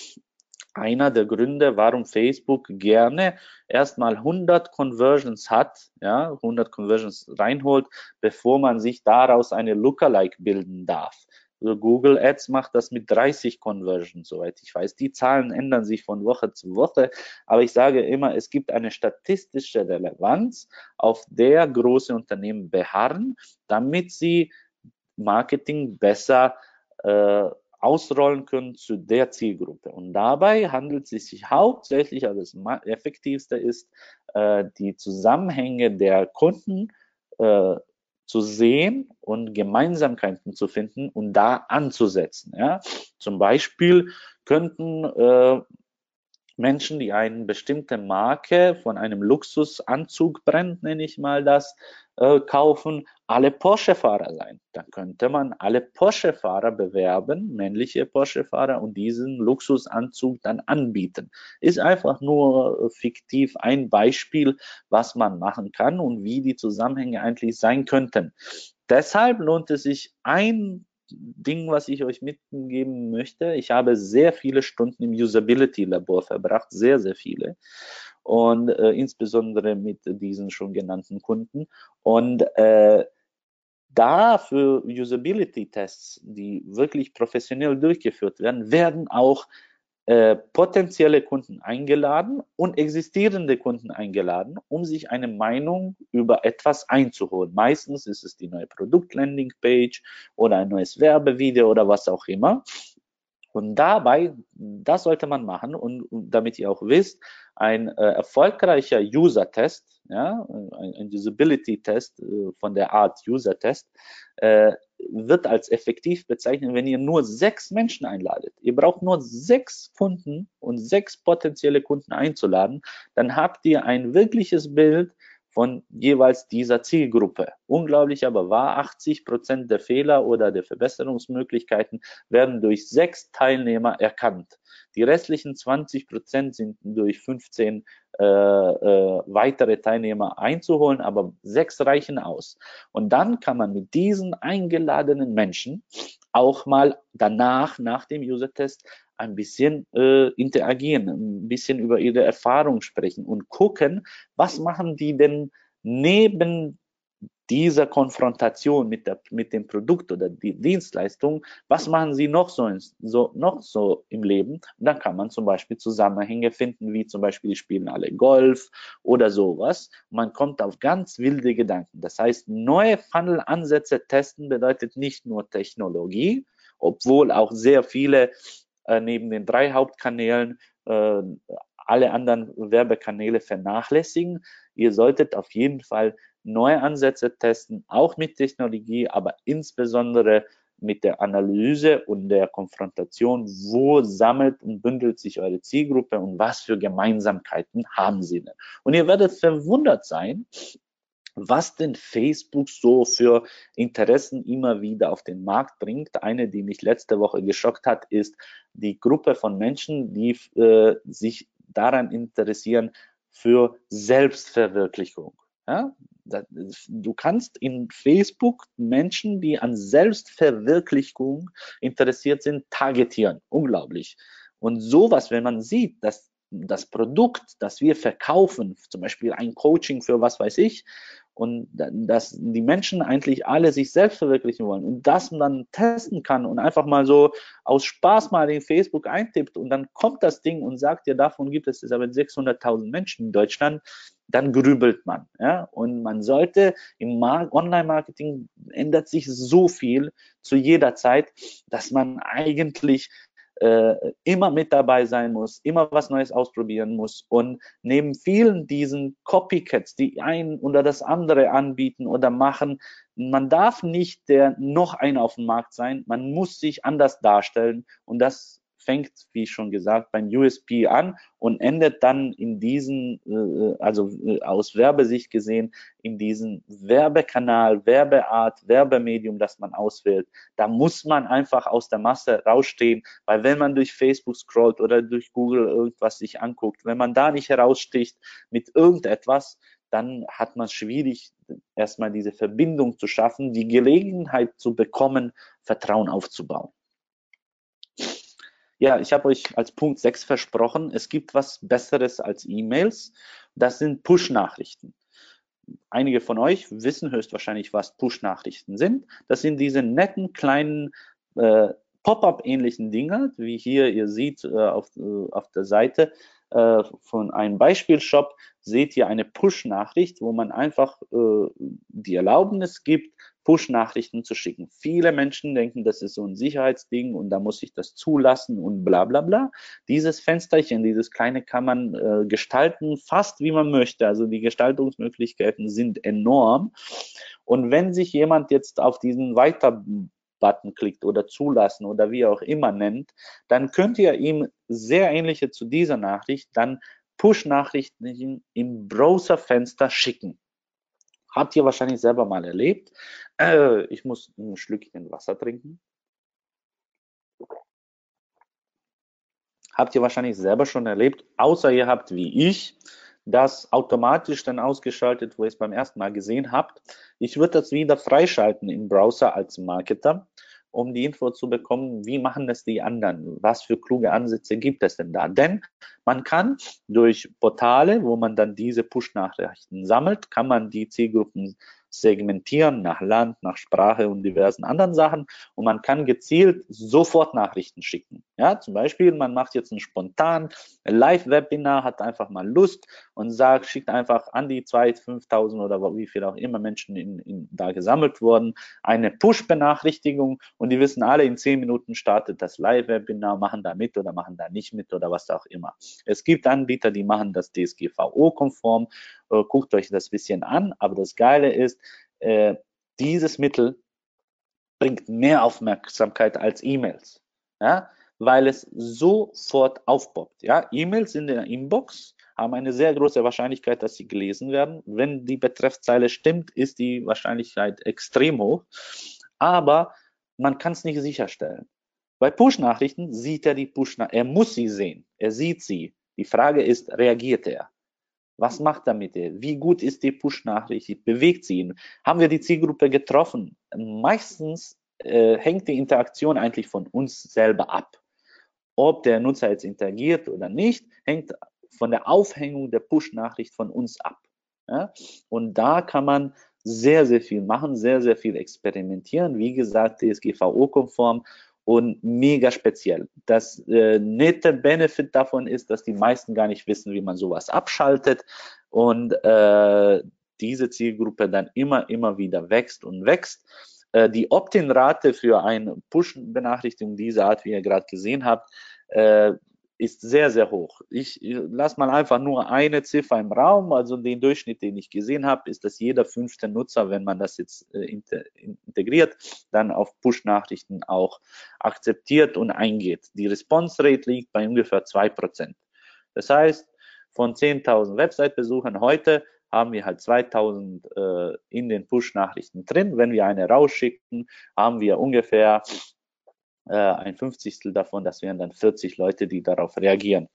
einer der Gründe, warum Facebook gerne erstmal 100 Conversions hat, ja, 100 Conversions reinholt, bevor man sich daraus eine Lookalike bilden darf. Also Google Ads macht das mit 30 Conversions, soweit ich weiß. Die Zahlen ändern sich von Woche zu Woche, aber ich sage immer, es gibt eine statistische Relevanz, auf der große Unternehmen beharren, damit sie Marketing besser äh, ausrollen können zu der Zielgruppe. Und dabei handelt es sich hauptsächlich, also das effektivste ist, äh, die Zusammenhänge der Kunden äh, zu sehen und Gemeinsamkeiten zu finden und da anzusetzen. Ja? Zum Beispiel könnten äh, Menschen, die eine bestimmte Marke von einem Luxusanzug-Brand, nenne ich mal das, äh, kaufen, alle Porsche-Fahrer sein. Dann könnte man alle Porsche-Fahrer bewerben, männliche Porsche-Fahrer, und diesen Luxusanzug dann anbieten. Ist einfach nur fiktiv ein Beispiel, was man machen kann und wie die Zusammenhänge eigentlich sein könnten. Deshalb lohnt es sich, ein Ding, was ich euch mitgeben möchte. Ich habe sehr viele Stunden im Usability-Labor verbracht, sehr, sehr viele. Und äh, insbesondere mit diesen schon genannten Kunden. Und äh, da für Usability-Tests, die wirklich professionell durchgeführt werden, werden auch äh, potenzielle Kunden eingeladen und existierende Kunden eingeladen, um sich eine Meinung über etwas einzuholen. Meistens ist es die neue Produkt-Landing-Page oder ein neues Werbevideo oder was auch immer. Und dabei, das sollte man machen und, damit ihr auch wisst, ein äh, erfolgreicher User-Test, ja, ein, ein Usability-Test äh, von der Art User-Test, äh, wird als effektiv bezeichnet, wenn ihr nur sechs Menschen einladet. Ihr braucht nur sechs Kunden und sechs potenzielle Kunden einzuladen, dann habt ihr ein wirkliches Bild von jeweils dieser Zielgruppe. Unglaublich aber wahr, 80 Prozent der Fehler oder der Verbesserungsmöglichkeiten werden durch sechs Teilnehmer erkannt. Die restlichen 20 Prozent sind durch 15 äh, äh, weitere Teilnehmer einzuholen, aber sechs reichen aus. Und dann kann man mit diesen eingeladenen Menschen auch mal danach, nach dem User-Test, ein bisschen äh, interagieren, ein bisschen über ihre Erfahrung sprechen und gucken, was machen die denn neben dieser Konfrontation mit, der, mit dem Produkt oder die Dienstleistung, was machen sie noch so, so, noch so im Leben? Und dann kann man zum Beispiel Zusammenhänge finden, wie zum Beispiel, die spielen alle Golf oder sowas. Man kommt auf ganz wilde Gedanken. Das heißt, neue Funnel-Ansätze testen bedeutet nicht nur Technologie, obwohl auch sehr viele äh, neben den drei Hauptkanälen äh, alle anderen Werbekanäle vernachlässigen. Ihr solltet auf jeden Fall neue Ansätze testen, auch mit Technologie, aber insbesondere mit der Analyse und der Konfrontation, wo sammelt und bündelt sich eure Zielgruppe und was für Gemeinsamkeiten haben sie denn? Und ihr werdet verwundert sein, was denn Facebook so für Interessen immer wieder auf den Markt bringt. Eine, die mich letzte Woche geschockt hat, ist die Gruppe von Menschen, die äh, sich daran interessieren für Selbstverwirklichung. Ja? Du kannst in Facebook Menschen, die an Selbstverwirklichung interessiert sind, targetieren. Unglaublich. Und sowas, wenn man sieht, dass das Produkt, das wir verkaufen, zum Beispiel ein Coaching für was weiß ich, und dass die Menschen eigentlich alle sich selbst verwirklichen wollen und das man dann testen kann und einfach mal so aus Spaß mal in Facebook eintippt und dann kommt das Ding und sagt, ja, davon gibt es aber 600.000 Menschen in Deutschland, dann grübelt man. Ja? Und man sollte im Online-Marketing ändert sich so viel zu jeder Zeit, dass man eigentlich äh, immer mit dabei sein muss, immer was Neues ausprobieren muss und neben vielen diesen Copycats, die ein oder das andere anbieten oder machen, man darf nicht der noch einer auf dem Markt sein, man muss sich anders darstellen und das fängt, wie schon gesagt, beim USP an und endet dann in diesen, äh, also äh, aus Werbesicht gesehen, in diesen Werbekanal, Werbeart, Werbemedium, das man auswählt. Da muss man einfach aus der Masse rausstehen, weil wenn man durch Facebook scrollt oder durch Google irgendwas sich anguckt, wenn man da nicht heraussticht mit irgendetwas, dann hat man es schwierig, erstmal diese Verbindung zu schaffen, die Gelegenheit zu bekommen, Vertrauen aufzubauen. Ja, ich habe euch als Punkt 6 versprochen, es gibt was Besseres als E-Mails. Das sind Push-Nachrichten. Einige von euch wissen höchstwahrscheinlich, was Push-Nachrichten sind. Das sind diese netten kleinen äh, Pop-up-ähnlichen Dinge, wie hier ihr seht äh, auf, äh, auf der Seite äh, von einem Beispielshop, seht ihr eine Push-Nachricht, wo man einfach äh, die Erlaubnis gibt, Push-Nachrichten zu schicken. Viele Menschen denken, das ist so ein Sicherheitsding und da muss ich das zulassen und bla bla bla. Dieses Fensterchen, dieses kleine kann man äh, gestalten, fast wie man möchte. Also die Gestaltungsmöglichkeiten sind enorm. Und wenn sich jemand jetzt auf diesen Weiter Button klickt oder zulassen oder wie auch immer nennt, dann könnt ihr ihm sehr ähnliche zu dieser Nachricht dann Push-Nachrichten im Browserfenster schicken. Habt ihr wahrscheinlich selber mal erlebt. Äh, ich muss ein Schlückchen Wasser trinken. Habt ihr wahrscheinlich selber schon erlebt, außer ihr habt wie ich das automatisch dann ausgeschaltet, wo ihr es beim ersten Mal gesehen habt. Ich würde das wieder freischalten im Browser als Marketer um die Info zu bekommen, wie machen das die anderen? Was für kluge Ansätze gibt es denn da? Denn man kann durch Portale, wo man dann diese Push-Nachrichten sammelt, kann man die Zielgruppen segmentieren nach Land, nach Sprache und diversen anderen Sachen und man kann gezielt sofort Nachrichten schicken. Ja, zum Beispiel, man macht jetzt ein spontan Live-Webinar, hat einfach mal Lust und sagt, schickt einfach an die 2.000, 5.000 oder wie viel auch immer Menschen in, in, da gesammelt wurden, eine Push-Benachrichtigung und die wissen alle, in 10 Minuten startet das Live-Webinar, machen da mit oder machen da nicht mit oder was auch immer. Es gibt Anbieter, die machen das DSGVO-konform äh, guckt euch das bisschen an. Aber das Geile ist, äh, dieses Mittel bringt mehr Aufmerksamkeit als E-Mails, ja, weil es sofort aufpoppt. Ja, E-Mails in der Inbox haben eine sehr große Wahrscheinlichkeit, dass sie gelesen werden. Wenn die Betreffzeile stimmt, ist die Wahrscheinlichkeit extrem hoch. Aber man kann es nicht sicherstellen. Bei Push-Nachrichten sieht er die Push-Nachrichten. Er muss sie sehen. Er sieht sie. Die Frage ist, reagiert er? Was macht er mit ihr? Wie gut ist die Push-Nachricht? Bewegt sie ihn? Haben wir die Zielgruppe getroffen? Meistens äh, hängt die Interaktion eigentlich von uns selber ab. Ob der Nutzer jetzt interagiert oder nicht, hängt von der Aufhängung der Push-Nachricht von uns ab. Ja? Und da kann man sehr, sehr viel machen, sehr, sehr viel experimentieren. Wie gesagt, DSGVO-konform und mega speziell. Das äh, nette Benefit davon ist, dass die meisten gar nicht wissen, wie man sowas abschaltet und äh, diese Zielgruppe dann immer, immer wieder wächst und wächst. Äh, die Opt-in-Rate für eine Push-Benachrichtigung dieser Art, wie ihr gerade gesehen habt, äh, ist sehr, sehr hoch. Ich lasse mal einfach nur eine Ziffer im Raum. Also den Durchschnitt, den ich gesehen habe, ist, dass jeder fünfte Nutzer, wenn man das jetzt äh, integriert, dann auf Push-Nachrichten auch akzeptiert und eingeht. Die Response Rate liegt bei ungefähr zwei Prozent. Das heißt, von 10.000 Website-Besuchern heute haben wir halt 2000 äh, in den Push-Nachrichten drin. Wenn wir eine rausschicken, haben wir ungefähr äh, ein Fünfzigstel davon, das wären dann 40 Leute, die darauf reagieren.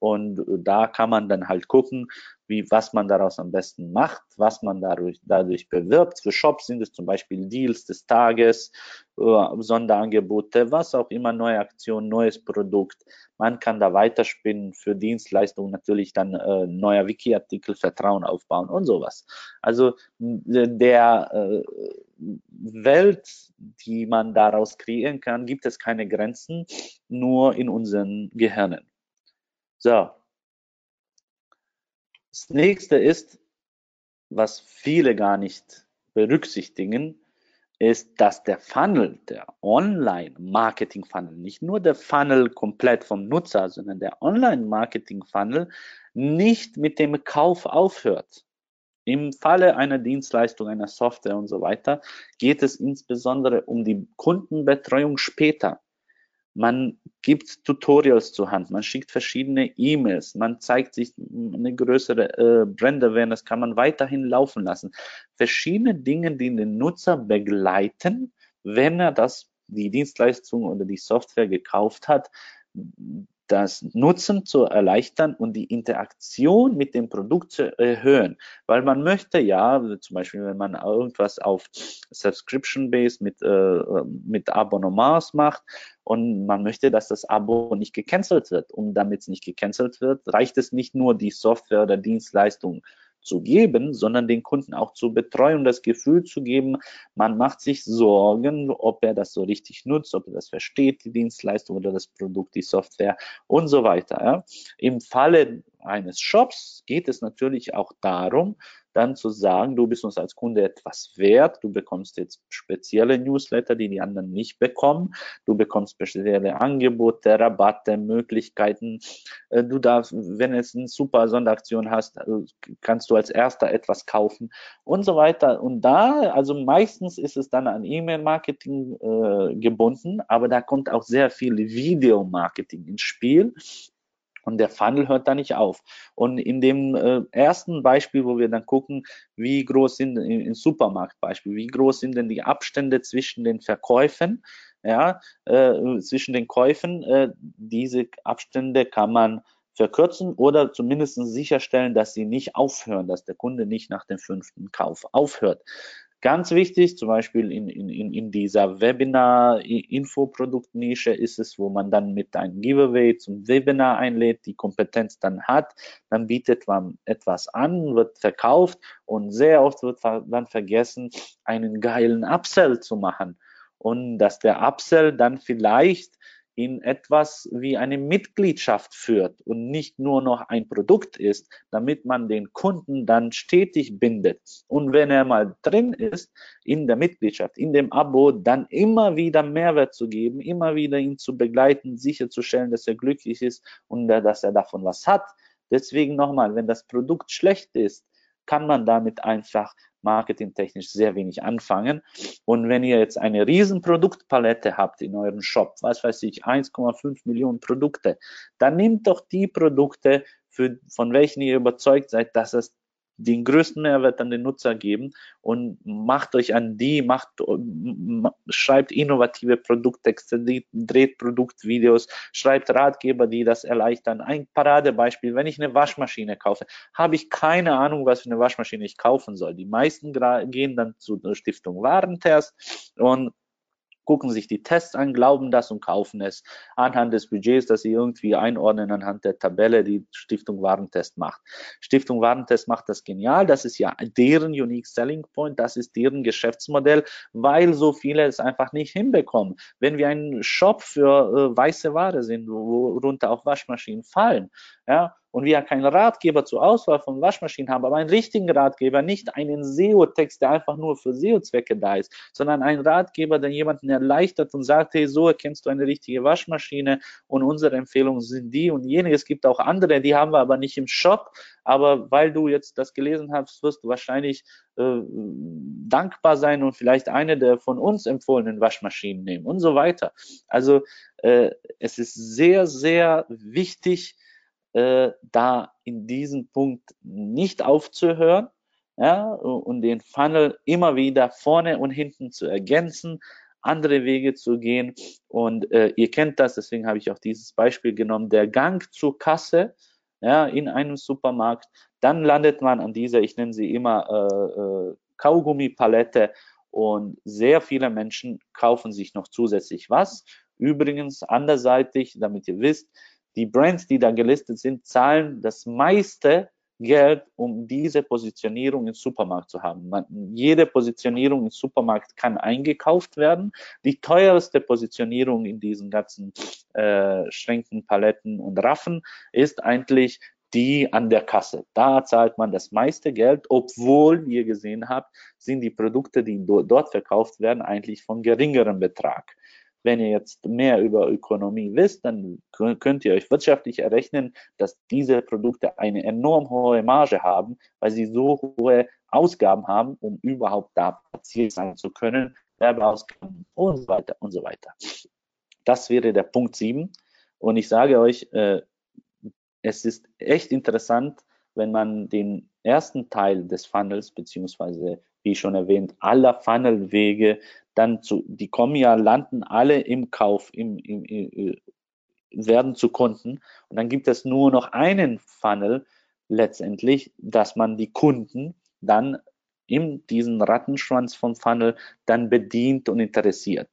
Und da kann man dann halt gucken, wie, was man daraus am besten macht, was man dadurch, dadurch bewirbt. Für Shops sind es zum Beispiel Deals des Tages, äh, Sonderangebote, was auch immer, neue Aktion, neues Produkt. Man kann da weiterspinnen für Dienstleistungen natürlich dann äh, neuer Wiki-Artikel, Vertrauen aufbauen und sowas. Also der äh, Welt, die man daraus kreieren kann, gibt es keine Grenzen, nur in unseren Gehirnen. So. Das nächste ist, was viele gar nicht berücksichtigen, ist, dass der Funnel, der Online-Marketing-Funnel, nicht nur der Funnel komplett vom Nutzer, sondern der Online-Marketing-Funnel nicht mit dem Kauf aufhört. Im Falle einer Dienstleistung, einer Software und so weiter geht es insbesondere um die Kundenbetreuung später. Man gibt Tutorials zur Hand, man schickt verschiedene E-Mails, man zeigt sich eine größere äh, Brand Awareness, kann man weiterhin laufen lassen. Verschiedene Dinge, die den Nutzer begleiten, wenn er das, die Dienstleistung oder die Software gekauft hat, das Nutzen zu erleichtern und die Interaktion mit dem Produkt zu erhöhen. Weil man möchte ja, zum Beispiel, wenn man irgendwas auf Subscription Base mit, äh, mit Abonnements macht und man möchte, dass das Abo nicht gecancelt wird. Und damit es nicht gecancelt wird, reicht es nicht nur, die Software oder Dienstleistung zu geben, sondern den Kunden auch zu betreuen das Gefühl zu geben, man macht sich Sorgen, ob er das so richtig nutzt, ob er das versteht, die Dienstleistung oder das Produkt, die Software und so weiter. Im Falle eines Shops geht es natürlich auch darum, dann zu sagen, du bist uns als Kunde etwas wert, du bekommst jetzt spezielle Newsletter, die die anderen nicht bekommen, du bekommst spezielle Angebote, Rabatte, Möglichkeiten, äh, du darfst, wenn du jetzt eine super Sonderaktion hast, äh, kannst du als erster etwas kaufen und so weiter. Und da, also meistens ist es dann an E-Mail-Marketing äh, gebunden, aber da kommt auch sehr viel Video-Marketing ins Spiel. Und der Funnel hört da nicht auf. Und in dem äh, ersten Beispiel, wo wir dann gucken, wie groß sind, im Supermarktbeispiel, wie groß sind denn die Abstände zwischen den Verkäufen, ja, äh, zwischen den Käufen, äh, diese Abstände kann man verkürzen oder zumindest sicherstellen, dass sie nicht aufhören, dass der Kunde nicht nach dem fünften Kauf aufhört. Ganz wichtig, zum Beispiel in, in, in dieser Webinar-Infoproduktnische ist es, wo man dann mit einem Giveaway zum Webinar einlädt, die Kompetenz dann hat, dann bietet man etwas an, wird verkauft und sehr oft wird dann vergessen, einen geilen Upsell zu machen. Und dass der Upsell dann vielleicht in etwas wie eine Mitgliedschaft führt und nicht nur noch ein Produkt ist, damit man den Kunden dann stetig bindet. Und wenn er mal drin ist in der Mitgliedschaft, in dem Abo, dann immer wieder Mehrwert zu geben, immer wieder ihn zu begleiten, sicherzustellen, dass er glücklich ist und dass er davon was hat. Deswegen nochmal, wenn das Produkt schlecht ist, kann man damit einfach marketingtechnisch sehr wenig anfangen. Und wenn ihr jetzt eine riesen Produktpalette habt in eurem Shop, was weiß ich, 1,5 Millionen Produkte, dann nehmt doch die Produkte, für, von welchen ihr überzeugt seid, dass es den größten Mehrwert an den Nutzer geben und macht euch an die, macht, schreibt innovative Produkttexte, dreht Produktvideos, schreibt Ratgeber, die das erleichtern. Ein Paradebeispiel, wenn ich eine Waschmaschine kaufe, habe ich keine Ahnung, was für eine Waschmaschine ich kaufen soll. Die meisten gehen dann zur Stiftung Warentest und gucken sich die Tests an, glauben das und kaufen es anhand des Budgets, das sie irgendwie einordnen anhand der Tabelle, die Stiftung Warentest macht. Stiftung Warentest macht das genial. Das ist ja deren Unique Selling Point. Das ist deren Geschäftsmodell, weil so viele es einfach nicht hinbekommen. Wenn wir ein Shop für äh, weiße Ware sind, worunter auch Waschmaschinen fallen, ja, und wir keinen Ratgeber zur Auswahl von Waschmaschinen haben, aber einen richtigen Ratgeber, nicht einen SEO-Text, der einfach nur für SEO-Zwecke da ist, sondern einen Ratgeber, der jemanden erleichtert und sagt, hey, so erkennst du eine richtige Waschmaschine und unsere Empfehlungen sind die und jene. Es gibt auch andere, die haben wir aber nicht im Shop, aber weil du jetzt das gelesen hast, wirst du wahrscheinlich äh, dankbar sein und vielleicht eine der von uns empfohlenen Waschmaschinen nehmen und so weiter. Also äh, es ist sehr, sehr wichtig, äh, da in diesem Punkt nicht aufzuhören ja, und den Funnel immer wieder vorne und hinten zu ergänzen, andere Wege zu gehen. Und äh, ihr kennt das, deswegen habe ich auch dieses Beispiel genommen, der Gang zur Kasse ja, in einem Supermarkt, dann landet man an dieser, ich nenne sie immer äh, äh, Kaugummi-Palette und sehr viele Menschen kaufen sich noch zusätzlich was. Übrigens, anderseitig, damit ihr wisst, die Brands, die da gelistet sind, zahlen das meiste Geld, um diese Positionierung im Supermarkt zu haben. Man, jede Positionierung im Supermarkt kann eingekauft werden. Die teuerste Positionierung in diesen ganzen äh, Schränken, Paletten und Raffen ist eigentlich die an der Kasse. Da zahlt man das meiste Geld, obwohl, wie ihr gesehen habt, sind die Produkte, die dort verkauft werden, eigentlich von geringerem Betrag. Wenn ihr jetzt mehr über Ökonomie wisst, dann könnt ihr euch wirtschaftlich errechnen, dass diese Produkte eine enorm hohe Marge haben, weil sie so hohe Ausgaben haben, um überhaupt da platziert sein zu können, Werbeausgaben und so weiter und so weiter. Das wäre der Punkt 7. Und ich sage euch, äh, es ist echt interessant, wenn man den ersten Teil des Funnels, beziehungsweise, wie schon erwähnt, aller Funnelwege dann zu, die kommen ja, landen alle im Kauf, im, im, im, werden zu Kunden. Und dann gibt es nur noch einen Funnel letztendlich, dass man die Kunden dann in diesen Rattenschwanz vom Funnel dann bedient und interessiert.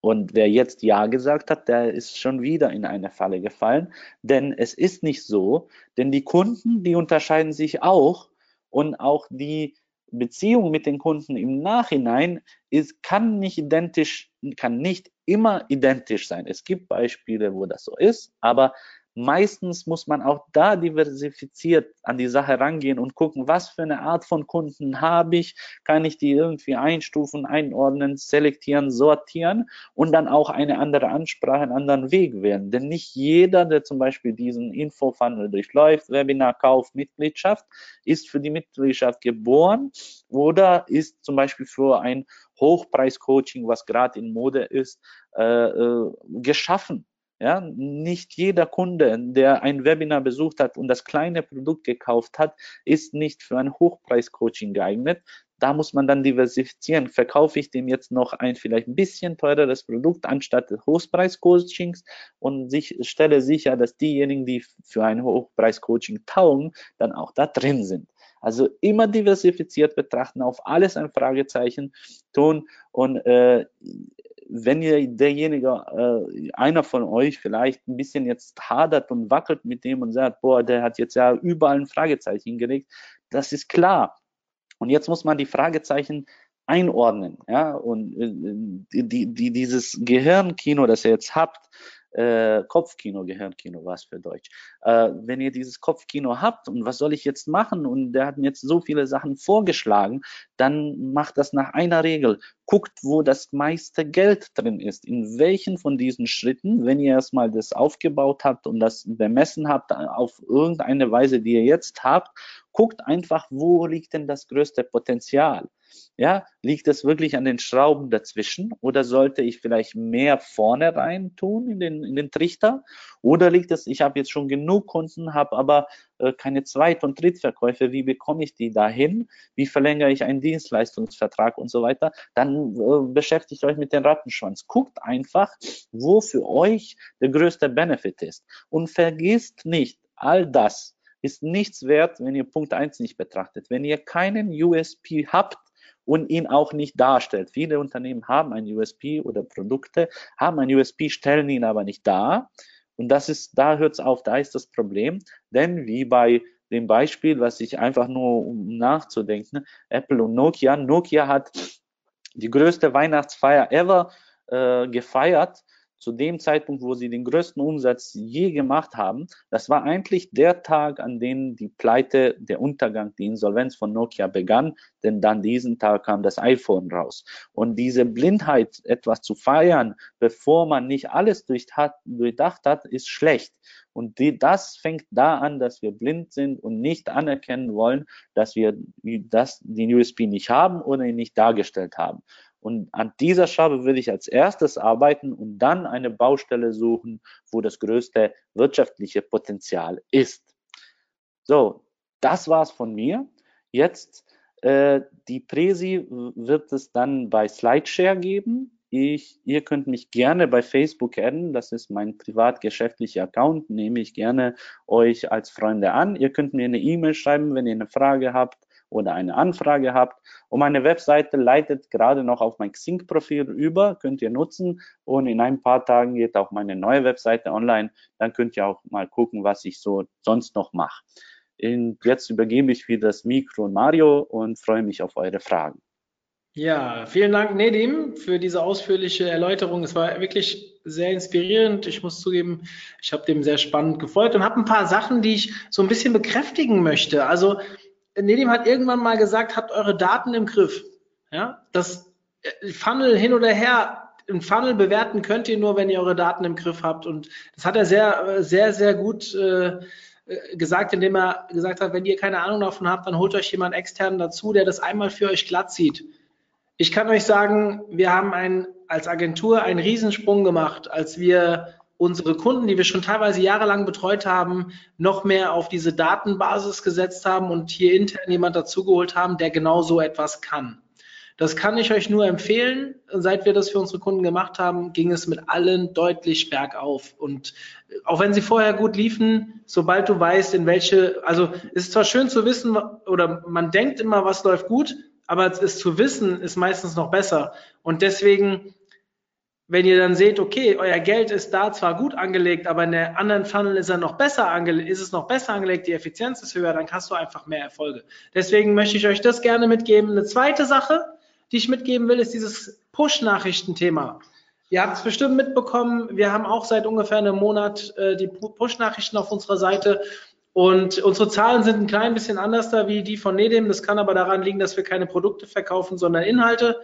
Und wer jetzt Ja gesagt hat, der ist schon wieder in eine Falle gefallen. Denn es ist nicht so, denn die Kunden, die unterscheiden sich auch und auch die Beziehung mit den Kunden im Nachhinein ist, kann nicht identisch, kann nicht immer identisch sein. Es gibt Beispiele, wo das so ist, aber meistens muss man auch da diversifiziert an die Sache rangehen und gucken, was für eine Art von Kunden habe ich, kann ich die irgendwie einstufen, einordnen, selektieren, sortieren und dann auch eine andere Ansprache, einen anderen Weg wählen. Denn nicht jeder, der zum Beispiel diesen Infofunnel durchläuft, Webinar, Kauf, Mitgliedschaft, ist für die Mitgliedschaft geboren oder ist zum Beispiel für ein Hochpreis-Coaching, was gerade in Mode ist, äh, äh, geschaffen. Ja, nicht jeder Kunde, der ein Webinar besucht hat und das kleine Produkt gekauft hat, ist nicht für ein Hochpreis-Coaching geeignet. Da muss man dann diversifizieren. Verkaufe ich dem jetzt noch ein vielleicht ein bisschen teureres Produkt anstatt des Hochpreis-Coachings und sich, stelle sicher, dass diejenigen, die für ein Hochpreis-Coaching taugen, dann auch da drin sind. Also immer diversifiziert betrachten, auf alles ein Fragezeichen tun und äh, wenn ihr derjenige, äh, einer von euch vielleicht ein bisschen jetzt hadert und wackelt mit dem und sagt, boah, der hat jetzt ja überall ein Fragezeichen hingelegt, das ist klar. Und jetzt muss man die Fragezeichen einordnen, ja, und äh, die, die, dieses Gehirnkino, das ihr jetzt habt, äh, Kopfkino, Gehirnkino was für Deutsch. Äh, wenn ihr dieses Kopfkino habt und was soll ich jetzt machen und der hat mir jetzt so viele Sachen vorgeschlagen, dann macht das nach einer Regel. Guckt, wo das meiste Geld drin ist. In welchen von diesen Schritten, wenn ihr erstmal das aufgebaut habt und das bemessen habt auf irgendeine Weise, die ihr jetzt habt, guckt einfach, wo liegt denn das größte Potenzial. Ja, liegt es wirklich an den Schrauben dazwischen oder sollte ich vielleicht mehr vorne rein tun in den, in den Trichter? Oder liegt es, ich habe jetzt schon genug Kunden, habe aber äh, keine Zweit- und Drittverkäufe, wie bekomme ich die dahin? Wie verlängere ich einen Dienstleistungsvertrag und so weiter? Dann äh, beschäftigt euch mit dem Rattenschwanz. Guckt einfach, wo für euch der größte Benefit ist. Und vergisst nicht, all das ist nichts wert, wenn ihr Punkt 1 nicht betrachtet. Wenn ihr keinen USP habt, und ihn auch nicht darstellt. Viele Unternehmen haben ein USP oder Produkte, haben ein USP, stellen ihn aber nicht dar. Und das ist, da hört es auf, da ist das Problem. Denn wie bei dem Beispiel, was ich einfach nur um nachzudenken, Apple und Nokia. Nokia hat die größte Weihnachtsfeier ever äh, gefeiert zu dem Zeitpunkt, wo sie den größten Umsatz je gemacht haben, das war eigentlich der Tag, an dem die Pleite, der Untergang, die Insolvenz von Nokia begann, denn dann diesen Tag kam das iPhone raus. Und diese Blindheit, etwas zu feiern, bevor man nicht alles durchdacht hat, ist schlecht. Und die, das fängt da an, dass wir blind sind und nicht anerkennen wollen, dass wir das, den USP nicht haben oder ihn nicht dargestellt haben. Und an dieser Schraube würde ich als erstes arbeiten und dann eine Baustelle suchen, wo das größte wirtschaftliche Potenzial ist. So, das war's von mir. Jetzt äh, die Präsi wird es dann bei Slideshare geben. Ich, ihr könnt mich gerne bei Facebook adden. Das ist mein privatgeschäftlicher Account. Nehme ich gerne euch als Freunde an. Ihr könnt mir eine E-Mail schreiben, wenn ihr eine Frage habt oder eine Anfrage habt. Und meine Webseite leitet gerade noch auf mein Xing-Profil über, könnt ihr nutzen. Und in ein paar Tagen geht auch meine neue Webseite online. Dann könnt ihr auch mal gucken, was ich so sonst noch mache. Jetzt übergebe ich wieder das Mikro an Mario und freue mich auf eure Fragen. Ja, vielen Dank, Nedim, für diese ausführliche Erläuterung. Es war wirklich sehr inspirierend. Ich muss zugeben, ich habe dem sehr spannend gefolgt und habe ein paar Sachen, die ich so ein bisschen bekräftigen möchte. Also Nedim hat irgendwann mal gesagt, habt eure Daten im Griff. Ja, das äh, Funnel hin oder her, ein Funnel bewerten könnt ihr nur, wenn ihr eure Daten im Griff habt. Und das hat er sehr, sehr, sehr gut äh, äh, gesagt, indem er gesagt hat, wenn ihr keine Ahnung davon habt, dann holt euch jemand extern dazu, der das einmal für euch glatt zieht. Ich kann euch sagen, wir haben ein, als Agentur einen Riesensprung gemacht, als wir unsere Kunden, die wir schon teilweise jahrelang betreut haben, noch mehr auf diese Datenbasis gesetzt haben und hier intern jemand dazugeholt haben, der genau so etwas kann. Das kann ich euch nur empfehlen. Seit wir das für unsere Kunden gemacht haben, ging es mit allen deutlich bergauf. Und auch wenn sie vorher gut liefen, sobald du weißt, in welche, also es ist zwar schön zu wissen, oder man denkt immer, was läuft gut, aber es zu wissen, ist meistens noch besser. Und deswegen wenn ihr dann seht, okay, euer Geld ist da zwar gut angelegt, aber in der anderen Funnel ist er noch besser angelegt, ist es noch besser angelegt, die Effizienz ist höher, dann hast du einfach mehr Erfolge. Deswegen möchte ich euch das gerne mitgeben. Eine zweite Sache, die ich mitgeben will, ist dieses Push-Nachrichten-Thema. Ihr habt es bestimmt mitbekommen, wir haben auch seit ungefähr einem Monat äh, die Push-Nachrichten auf unserer Seite und unsere Zahlen sind ein klein bisschen anders da wie die von Nedim. Das kann aber daran liegen, dass wir keine Produkte verkaufen, sondern Inhalte.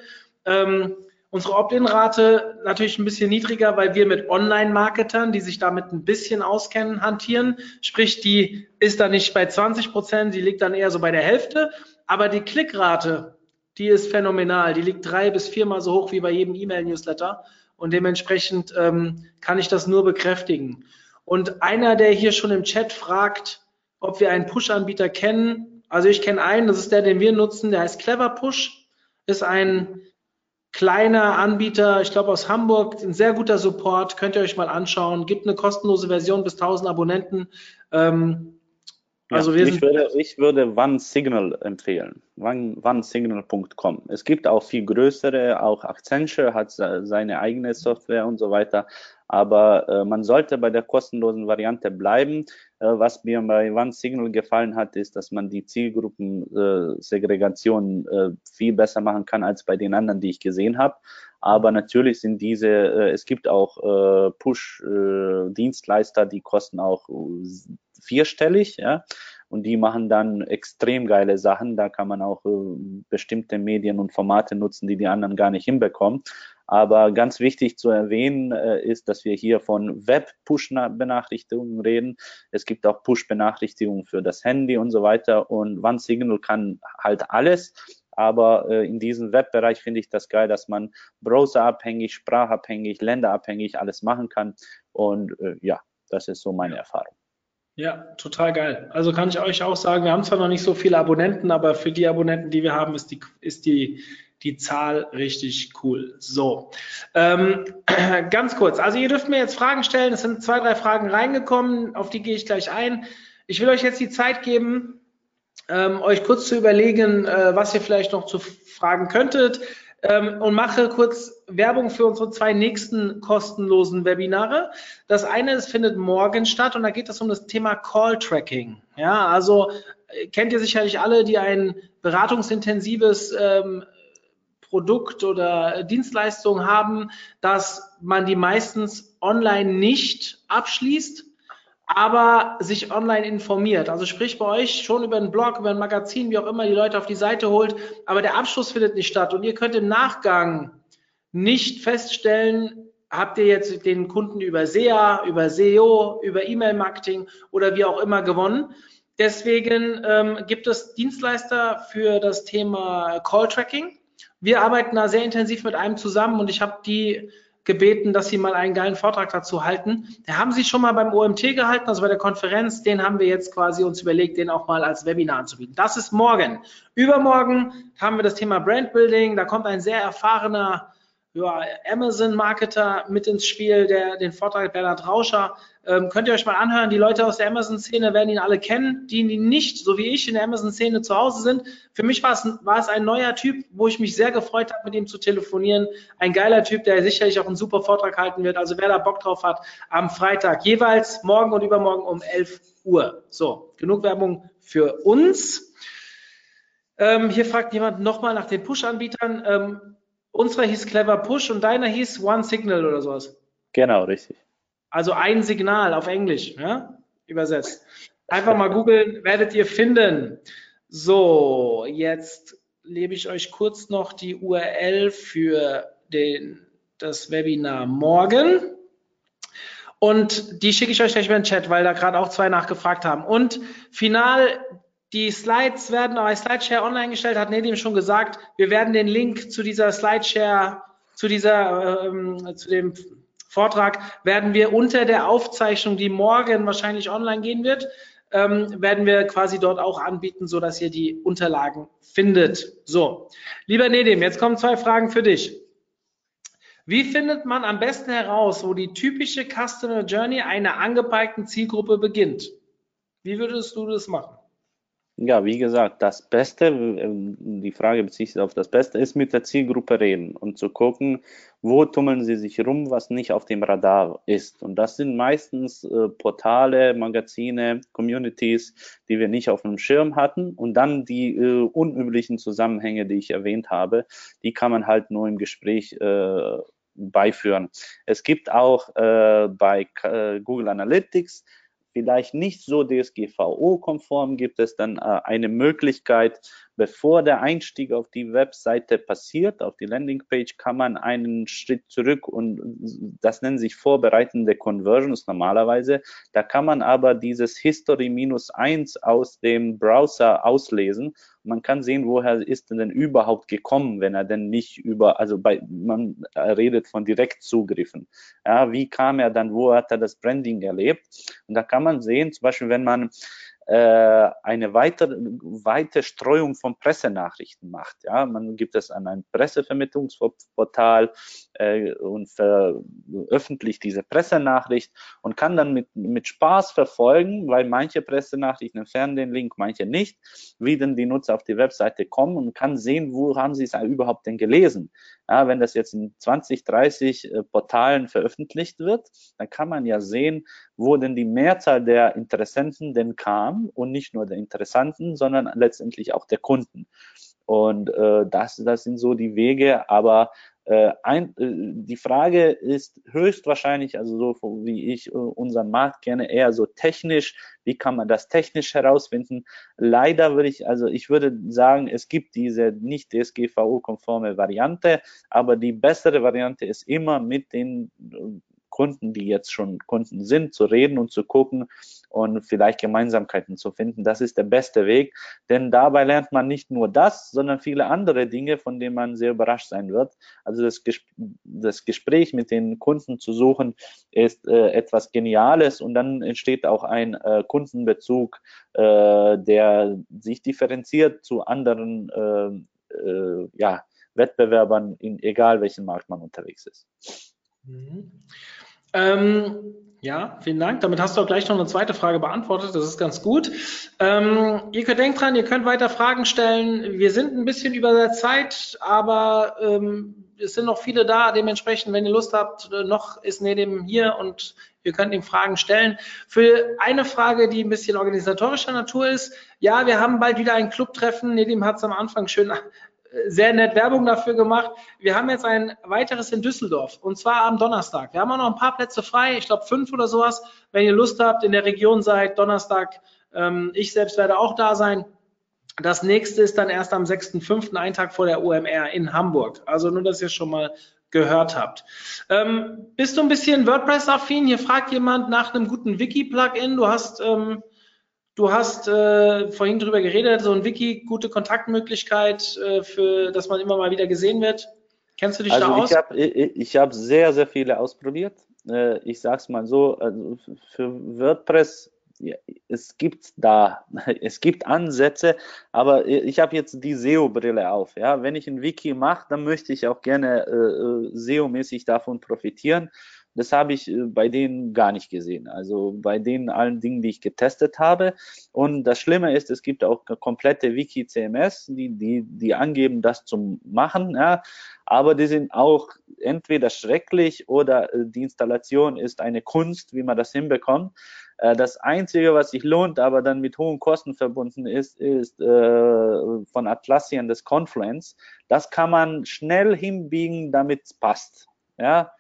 Ähm, Unsere Opt-in-Rate natürlich ein bisschen niedriger, weil wir mit Online-Marketern, die sich damit ein bisschen auskennen, hantieren. Sprich, die ist dann nicht bei 20 Prozent, die liegt dann eher so bei der Hälfte. Aber die Klickrate, die ist phänomenal. Die liegt drei bis viermal so hoch wie bei jedem E-Mail-Newsletter. Und dementsprechend ähm, kann ich das nur bekräftigen. Und einer, der hier schon im Chat fragt, ob wir einen Push-Anbieter kennen. Also ich kenne einen, das ist der, den wir nutzen, der heißt Clever Push. Ist ein kleiner Anbieter, ich glaube aus Hamburg, ein sehr guter Support, könnt ihr euch mal anschauen. Gibt eine kostenlose Version bis 1000 Abonnenten. Ähm, also ja, ich, würde, ich würde OneSignal empfehlen, onesignal.com. Es gibt auch viel größere, auch Accenture hat seine eigene Software und so weiter. Aber äh, man sollte bei der kostenlosen Variante bleiben. Äh, was mir bei OneSignal gefallen hat, ist, dass man die Zielgruppensegregation äh, viel besser machen kann als bei den anderen, die ich gesehen habe. Aber natürlich sind diese, äh, es gibt auch äh, Push-Dienstleister, äh, die kosten auch vierstellig, ja. Und die machen dann extrem geile Sachen. Da kann man auch äh, bestimmte Medien und Formate nutzen, die die anderen gar nicht hinbekommen. Aber ganz wichtig zu erwähnen äh, ist, dass wir hier von Web-Push-Benachrichtigungen reden. Es gibt auch Push-Benachrichtigungen für das Handy und so weiter. Und OneSignal kann halt alles. Aber äh, in diesem Webbereich finde ich das geil, dass man browserabhängig, sprachabhängig, länderabhängig alles machen kann. Und äh, ja, das ist so meine Erfahrung. Ja, total geil. Also kann ich euch auch sagen, wir haben zwar noch nicht so viele Abonnenten, aber für die Abonnenten, die wir haben, ist die, ist die die Zahl richtig cool. So, ähm, <clears throat> ganz kurz. Also ihr dürft mir jetzt Fragen stellen. Es sind zwei, drei Fragen reingekommen, auf die gehe ich gleich ein. Ich will euch jetzt die Zeit geben, ähm, euch kurz zu überlegen, äh, was ihr vielleicht noch zu fragen könntet ähm, und mache kurz Werbung für unsere zwei nächsten kostenlosen Webinare. Das eine ist, findet morgen statt und da geht es um das Thema Call Tracking. Ja, also äh, kennt ihr sicherlich alle, die ein beratungsintensives ähm, Produkt oder Dienstleistung haben, dass man die meistens online nicht abschließt, aber sich online informiert. Also sprich bei euch schon über einen Blog, über ein Magazin, wie auch immer, die Leute auf die Seite holt, aber der Abschluss findet nicht statt. Und ihr könnt im Nachgang nicht feststellen, habt ihr jetzt den Kunden über SEA, über SEO, über E-Mail-Marketing oder wie auch immer gewonnen. Deswegen ähm, gibt es Dienstleister für das Thema Call-Tracking. Wir arbeiten da sehr intensiv mit einem zusammen und ich habe die gebeten, dass sie mal einen geilen Vortrag dazu halten. Der haben sie schon mal beim OMT gehalten, also bei der Konferenz. Den haben wir jetzt quasi uns überlegt, den auch mal als Webinar anzubieten. Das ist morgen. Übermorgen haben wir das Thema Brandbuilding. Da kommt ein sehr erfahrener ja, Amazon-Marketer mit ins Spiel, der den Vortrag Bernhard Rauscher. Ähm, könnt ihr euch mal anhören. Die Leute aus der Amazon-Szene werden ihn alle kennen, die nicht, so wie ich, in der Amazon-Szene zu Hause sind. Für mich war es, war es ein neuer Typ, wo ich mich sehr gefreut habe, mit ihm zu telefonieren. Ein geiler Typ, der sicherlich auch einen super Vortrag halten wird. Also wer da Bock drauf hat, am Freitag jeweils morgen und übermorgen um 11 Uhr. So, genug Werbung für uns. Ähm, hier fragt jemand nochmal nach den Push-Anbietern. Ähm, Unserer hieß Clever Push und deiner hieß One Signal oder sowas. Genau, richtig. Also ein Signal auf Englisch, ja? Übersetzt. Einfach mal googeln, werdet ihr finden. So, jetzt lebe ich euch kurz noch die URL für den, das Webinar morgen. Und die schicke ich euch gleich über den Chat, weil da gerade auch zwei nachgefragt haben. Und final die Slides werden bei Slideshare online gestellt, hat Nedim schon gesagt. Wir werden den Link zu dieser Slideshare, zu dieser, ähm, zu dem Vortrag, werden wir unter der Aufzeichnung, die morgen wahrscheinlich online gehen wird, ähm, werden wir quasi dort auch anbieten, so dass ihr die Unterlagen findet. So, lieber Nedim, jetzt kommen zwei Fragen für dich. Wie findet man am besten heraus, wo die typische Customer Journey einer angepeilten Zielgruppe beginnt? Wie würdest du das machen? Ja, wie gesagt, das Beste, ähm, die Frage bezieht sich auf das Beste, ist mit der Zielgruppe reden und zu gucken, wo tummeln sie sich rum, was nicht auf dem Radar ist. Und das sind meistens äh, Portale, Magazine, Communities, die wir nicht auf dem Schirm hatten. Und dann die äh, unüblichen Zusammenhänge, die ich erwähnt habe, die kann man halt nur im Gespräch äh, beiführen. Es gibt auch äh, bei äh, Google Analytics vielleicht nicht so DSGVO-konform, gibt es dann äh, eine Möglichkeit, bevor der Einstieg auf die Webseite passiert, auf die Landingpage, kann man einen Schritt zurück und das nennen sich vorbereitende Conversions normalerweise. Da kann man aber dieses History minus eins aus dem Browser auslesen. Man kann sehen, woher ist denn überhaupt gekommen, wenn er denn nicht über, also bei, man redet von Direktzugriffen. Ja, wie kam er dann, wo hat er das Branding erlebt? Und da kann man sehen, zum Beispiel, wenn man eine weitere, weite Streuung von Pressenachrichten macht. Ja, man gibt es an ein Pressevermittlungsportal äh, und veröffentlicht diese Pressenachricht und kann dann mit, mit Spaß verfolgen, weil manche Pressenachrichten entfernen den Link, manche nicht, wie denn die Nutzer auf die Webseite kommen und kann sehen, wo haben sie es überhaupt denn gelesen. Ja, wenn das jetzt in 20, 30 äh, Portalen veröffentlicht wird, dann kann man ja sehen, wo denn die Mehrzahl der Interessenten denn kam und nicht nur der Interessanten, sondern letztendlich auch der Kunden. Und äh, das, das sind so die Wege, aber äh, ein, äh, die Frage ist höchstwahrscheinlich, also so wie ich äh, unseren Markt kenne, eher so technisch. Wie kann man das technisch herausfinden? Leider würde ich, also ich würde sagen, es gibt diese nicht DSGVO-konforme Variante, aber die bessere Variante ist immer mit den äh, Kunden, die jetzt schon Kunden sind, zu reden und zu gucken und vielleicht Gemeinsamkeiten zu finden. Das ist der beste Weg, denn dabei lernt man nicht nur das, sondern viele andere Dinge, von denen man sehr überrascht sein wird. Also das, Ges das Gespräch mit den Kunden zu suchen, ist äh, etwas Geniales und dann entsteht auch ein äh, Kundenbezug, äh, der sich differenziert zu anderen äh, äh, ja, Wettbewerbern, in egal welchem Markt man unterwegs ist. Mhm. Ähm, Ja, vielen Dank. Damit hast du auch gleich noch eine zweite Frage beantwortet. Das ist ganz gut. Ähm, ihr könnt denkt dran, ihr könnt weiter Fragen stellen. Wir sind ein bisschen über der Zeit, aber ähm, es sind noch viele da. Dementsprechend, wenn ihr Lust habt, äh, noch ist Nedim hier und ihr könnt ihm Fragen stellen. Für eine Frage, die ein bisschen organisatorischer Natur ist. Ja, wir haben bald wieder ein Clubtreffen. Nedim hat es am Anfang schön sehr nett Werbung dafür gemacht. Wir haben jetzt ein weiteres in Düsseldorf und zwar am Donnerstag. Wir haben auch noch ein paar Plätze frei, ich glaube fünf oder sowas. Wenn ihr Lust habt, in der Region seid, Donnerstag, ähm, ich selbst werde auch da sein. Das nächste ist dann erst am 6.5., einen Tag vor der OMR in Hamburg. Also nur, dass ihr schon mal gehört habt. Ähm, bist du ein bisschen WordPress-affin? Hier fragt jemand nach einem guten Wiki-Plugin. Du hast ähm, Du hast äh, vorhin drüber geredet, so ein Wiki, gute Kontaktmöglichkeit, äh, für, dass man immer mal wieder gesehen wird. Kennst du dich also da aus? Ich habe ich, ich hab sehr, sehr viele ausprobiert. Äh, ich sage es mal so, also für WordPress, ja, es gibt da, <laughs> es gibt Ansätze, aber ich habe jetzt die SEO-Brille auf. Ja? Wenn ich ein Wiki mache, dann möchte ich auch gerne äh, äh SEO-mäßig davon profitieren. Das habe ich äh, bei denen gar nicht gesehen. Also bei den allen Dingen, die ich getestet habe. Und das Schlimme ist, es gibt auch komplette Wiki-CMS, die, die, die angeben, das zu machen. Ja. Aber die sind auch entweder schrecklich oder äh, die Installation ist eine Kunst, wie man das hinbekommt. Äh, das Einzige, was sich lohnt, aber dann mit hohen Kosten verbunden ist, ist äh, von Atlassian das Confluence. Das kann man schnell hinbiegen, damit es passt. Ja,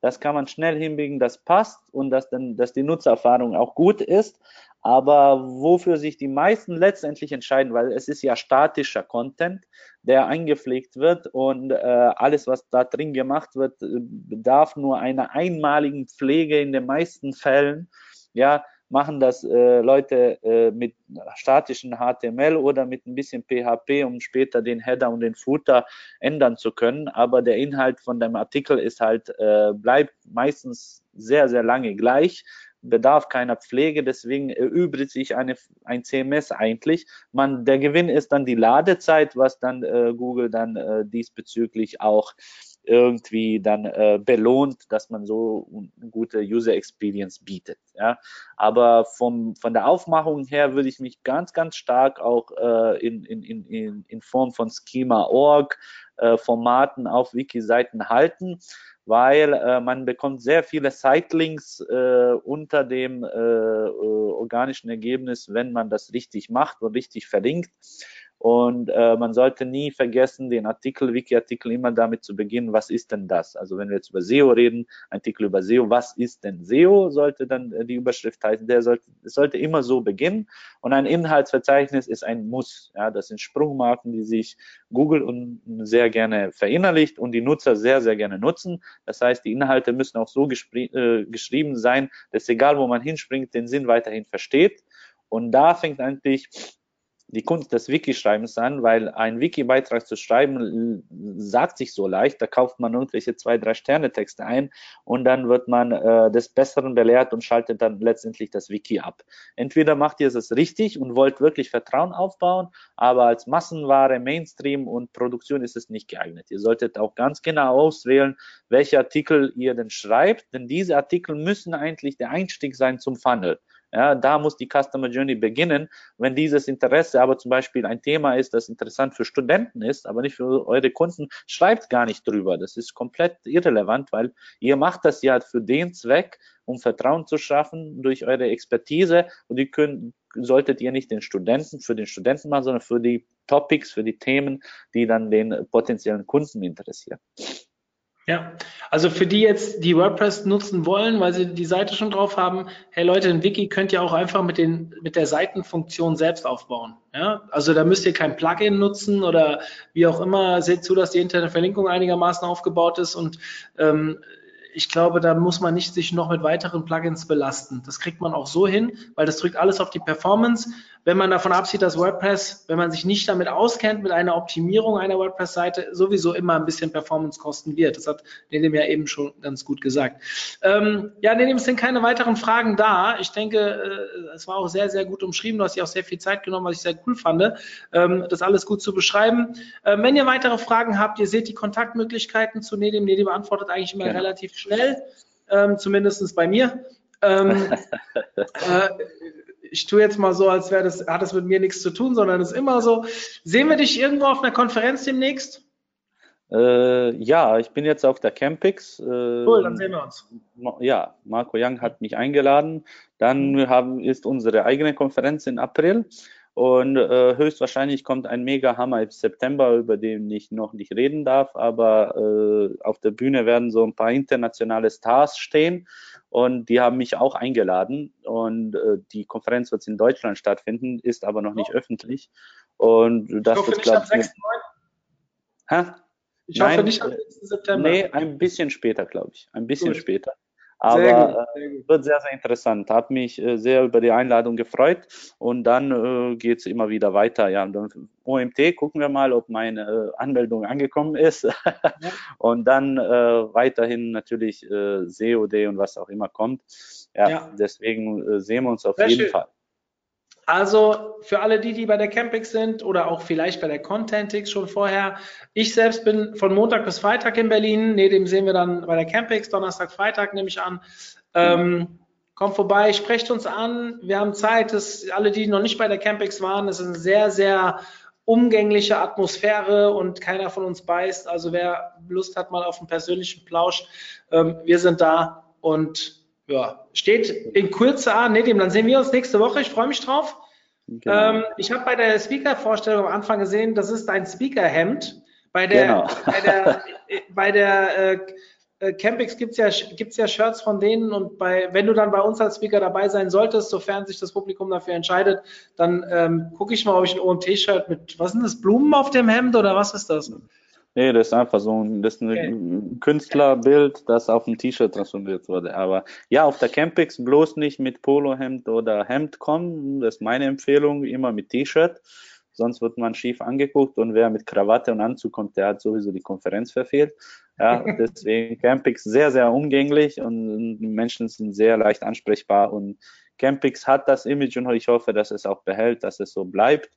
das kann man schnell hinbiegen, das passt und dass, dann, dass die Nutzererfahrung auch gut ist. Aber wofür sich die meisten letztendlich entscheiden, weil es ist ja statischer Content, der eingepflegt wird und äh, alles, was da drin gemacht wird, bedarf nur einer einmaligen Pflege in den meisten Fällen. Ja, machen das äh, Leute äh, mit statischen HTML oder mit ein bisschen PHP, um später den Header und den Footer ändern zu können. Aber der Inhalt von dem Artikel ist halt, äh, bleibt meistens sehr, sehr lange gleich bedarf keiner Pflege, deswegen erübrigt sich eine, ein CMS eigentlich. Man, der Gewinn ist dann die Ladezeit, was dann äh, Google dann äh, diesbezüglich auch irgendwie dann äh, belohnt, dass man so eine gute User Experience bietet. Ja. Aber vom, von der Aufmachung her würde ich mich ganz, ganz stark auch äh, in, in, in, in Form von Schema.org, äh, Formaten auf Wiki-Seiten halten, weil äh, man bekommt sehr viele Sitelinks äh, unter dem äh, äh organischen Ergebnis, wenn man das richtig macht und richtig verlinkt. Und äh, man sollte nie vergessen, den Artikel, Wiki-Artikel immer damit zu beginnen, was ist denn das? Also wenn wir jetzt über SEO reden, Artikel über SEO, was ist denn SEO, sollte dann äh, die Überschrift heißen. Der sollte, es sollte immer so beginnen. Und ein Inhaltsverzeichnis ist ein Muss. Ja, das sind Sprungmarken, die sich Google und sehr gerne verinnerlicht und die Nutzer sehr, sehr gerne nutzen. Das heißt, die Inhalte müssen auch so äh, geschrieben sein, dass egal wo man hinspringt, den Sinn weiterhin versteht. Und da fängt eigentlich die Kunst des Wiki-Schreibens an, weil ein Wiki-Beitrag zu schreiben sagt sich so leicht, da kauft man irgendwelche zwei, drei Sterne-Texte ein und dann wird man äh, des Besseren belehrt und schaltet dann letztendlich das Wiki ab. Entweder macht ihr es richtig und wollt wirklich Vertrauen aufbauen, aber als Massenware, Mainstream und Produktion ist es nicht geeignet. Ihr solltet auch ganz genau auswählen, welche Artikel ihr denn schreibt, denn diese Artikel müssen eigentlich der Einstieg sein zum Funnel. Ja, da muss die Customer Journey beginnen. Wenn dieses Interesse aber zum Beispiel ein Thema ist, das interessant für Studenten ist, aber nicht für eure Kunden, schreibt gar nicht drüber. Das ist komplett irrelevant, weil ihr macht das ja für den Zweck, um Vertrauen zu schaffen durch eure Expertise und die können, solltet ihr nicht den Studenten, für den Studenten machen, sondern für die Topics, für die Themen, die dann den potenziellen Kunden interessieren. Ja, also für die jetzt, die WordPress nutzen wollen, weil sie die Seite schon drauf haben, hey Leute, ein Wiki könnt ihr auch einfach mit, den, mit der Seitenfunktion selbst aufbauen. Ja, also da müsst ihr kein Plugin nutzen oder wie auch immer. Seht zu, dass die interne Verlinkung einigermaßen aufgebaut ist und ähm, ich glaube, da muss man nicht sich noch mit weiteren Plugins belasten. Das kriegt man auch so hin, weil das drückt alles auf die Performance wenn man davon absieht, dass WordPress, wenn man sich nicht damit auskennt, mit einer Optimierung einer WordPress-Seite sowieso immer ein bisschen Performance kosten wird. Das hat Nedim ja eben schon ganz gut gesagt. Ähm, ja, Nedim, es sind keine weiteren Fragen da. Ich denke, äh, es war auch sehr, sehr gut umschrieben. Du hast dir auch sehr viel Zeit genommen, was ich sehr cool fand, ähm, das alles gut zu beschreiben. Ähm, wenn ihr weitere Fragen habt, ihr seht die Kontaktmöglichkeiten zu Nedim. Nedim antwortet eigentlich immer genau. relativ schnell, ähm, zumindest bei mir. Ähm, <laughs> äh, ich tue jetzt mal so, als wäre das, hat das mit mir nichts zu tun, sondern es ist immer so. Sehen wir dich irgendwo auf einer Konferenz demnächst? Äh, ja, ich bin jetzt auf der Campix. Äh, Cool, dann sehen wir uns. Ja, Marco Young hat mich eingeladen. Dann haben, ist unsere eigene Konferenz im April. Und äh, höchstwahrscheinlich kommt ein Mega-Hammer im September, über den ich noch nicht reden darf. Aber äh, auf der Bühne werden so ein paar internationale Stars stehen. Und die haben mich auch eingeladen. Und äh, die Konferenz wird in Deutschland stattfinden, ist aber noch nicht öffentlich. Und das ich hoffe wird, am glaube ich, 6.9. Hä? Ich hoffe Nein, nicht am äh, 6. September. Nee, ein bisschen später, glaube ich. Ein bisschen Gut. später. Sehr Aber gut, äh, sehr gut. wird sehr, sehr interessant. Habe mich äh, sehr über die Einladung gefreut. Und dann äh, geht es immer wieder weiter. Ja, und dann OMT gucken wir mal, ob meine äh, Anmeldung angekommen ist. <laughs> und dann äh, weiterhin natürlich äh, COD und was auch immer kommt. Ja, Ja. deswegen äh, sehen wir uns auf Sehr jeden schön. Fall. Also für alle die, die bei der Campix sind oder auch vielleicht bei der Contentix schon vorher. Ich selbst bin von Montag bis Freitag in Berlin. Ne, dem sehen wir dann bei der Campix, Donnerstag, Freitag nehme ich an. Ähm, kommt vorbei, sprecht uns an. Wir haben Zeit. Das, alle, die noch nicht bei der Campix waren, es ist eine sehr, sehr umgängliche Atmosphäre und keiner von uns beißt. Also wer Lust hat mal auf einen persönlichen Plausch, ähm, wir sind da und ja, steht in Kürze an. Ne, dann sehen wir uns nächste Woche. Ich freue mich drauf. Genau. Ähm, ich habe bei der Speaker-Vorstellung am Anfang gesehen, das ist ein Speaker-Hemd. Bei der, Genau. <laughs> bei der, bei der äh, äh, Campix gibt's ja, gibt's ja Shirts von denen und bei, wenn du dann bei uns als Speaker dabei sein solltest, sofern sich das Publikum dafür entscheidet, dann ähm, gucke ich mal, ob ich ein OMT-Shirt mit, was sind das, Blumen auf dem Hemd oder was ist das? Nee, das ist einfach so ein, das ist ein Künstlerbild, das auf ein T-Shirt transformiert wurde. Aber ja, auf der Campix bloß nicht mit Polohemd oder Hemd kommen. Das ist meine Empfehlung, immer mit T-Shirt. Sonst wird man schief angeguckt und wer mit Krawatte und Anzug kommt, der hat sowieso die Konferenz verfehlt. Ja, <laughs> deswegen Campix sehr, sehr umgänglich und die Menschen sind sehr leicht ansprechbar und Campix hat das Image und ich hoffe, dass es auch behält, dass es so bleibt.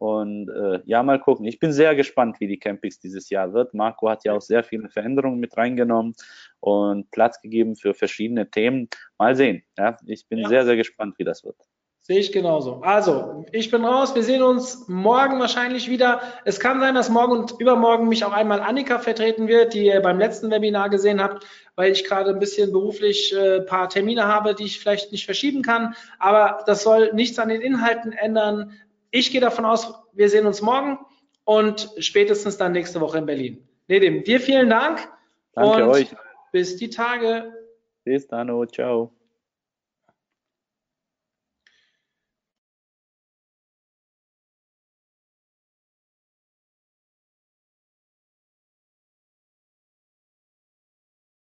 Und äh, ja, mal gucken. Ich bin sehr gespannt, wie die Campings dieses Jahr wird. Marco hat ja auch sehr viele Veränderungen mit reingenommen und Platz gegeben für verschiedene Themen. Mal sehen. Ja, ich bin Ja. sehr, sehr gespannt, wie das wird. Sehe ich genauso. Also, ich bin raus. Wir sehen uns morgen wahrscheinlich wieder. Es kann sein, dass morgen und übermorgen mich auch einmal Annika vertreten wird, die ihr beim letzten Webinar gesehen habt, weil ich gerade ein bisschen beruflich äh, paar Termine habe, die ich vielleicht nicht verschieben kann. Aber das soll nichts an den Inhalten ändern. Ich gehe davon aus, wir sehen uns morgen und spätestens dann nächste Woche in Berlin. Nedim, dir vielen Dank Danke und euch. bis die Tage. Bis dann. oh, Ciao.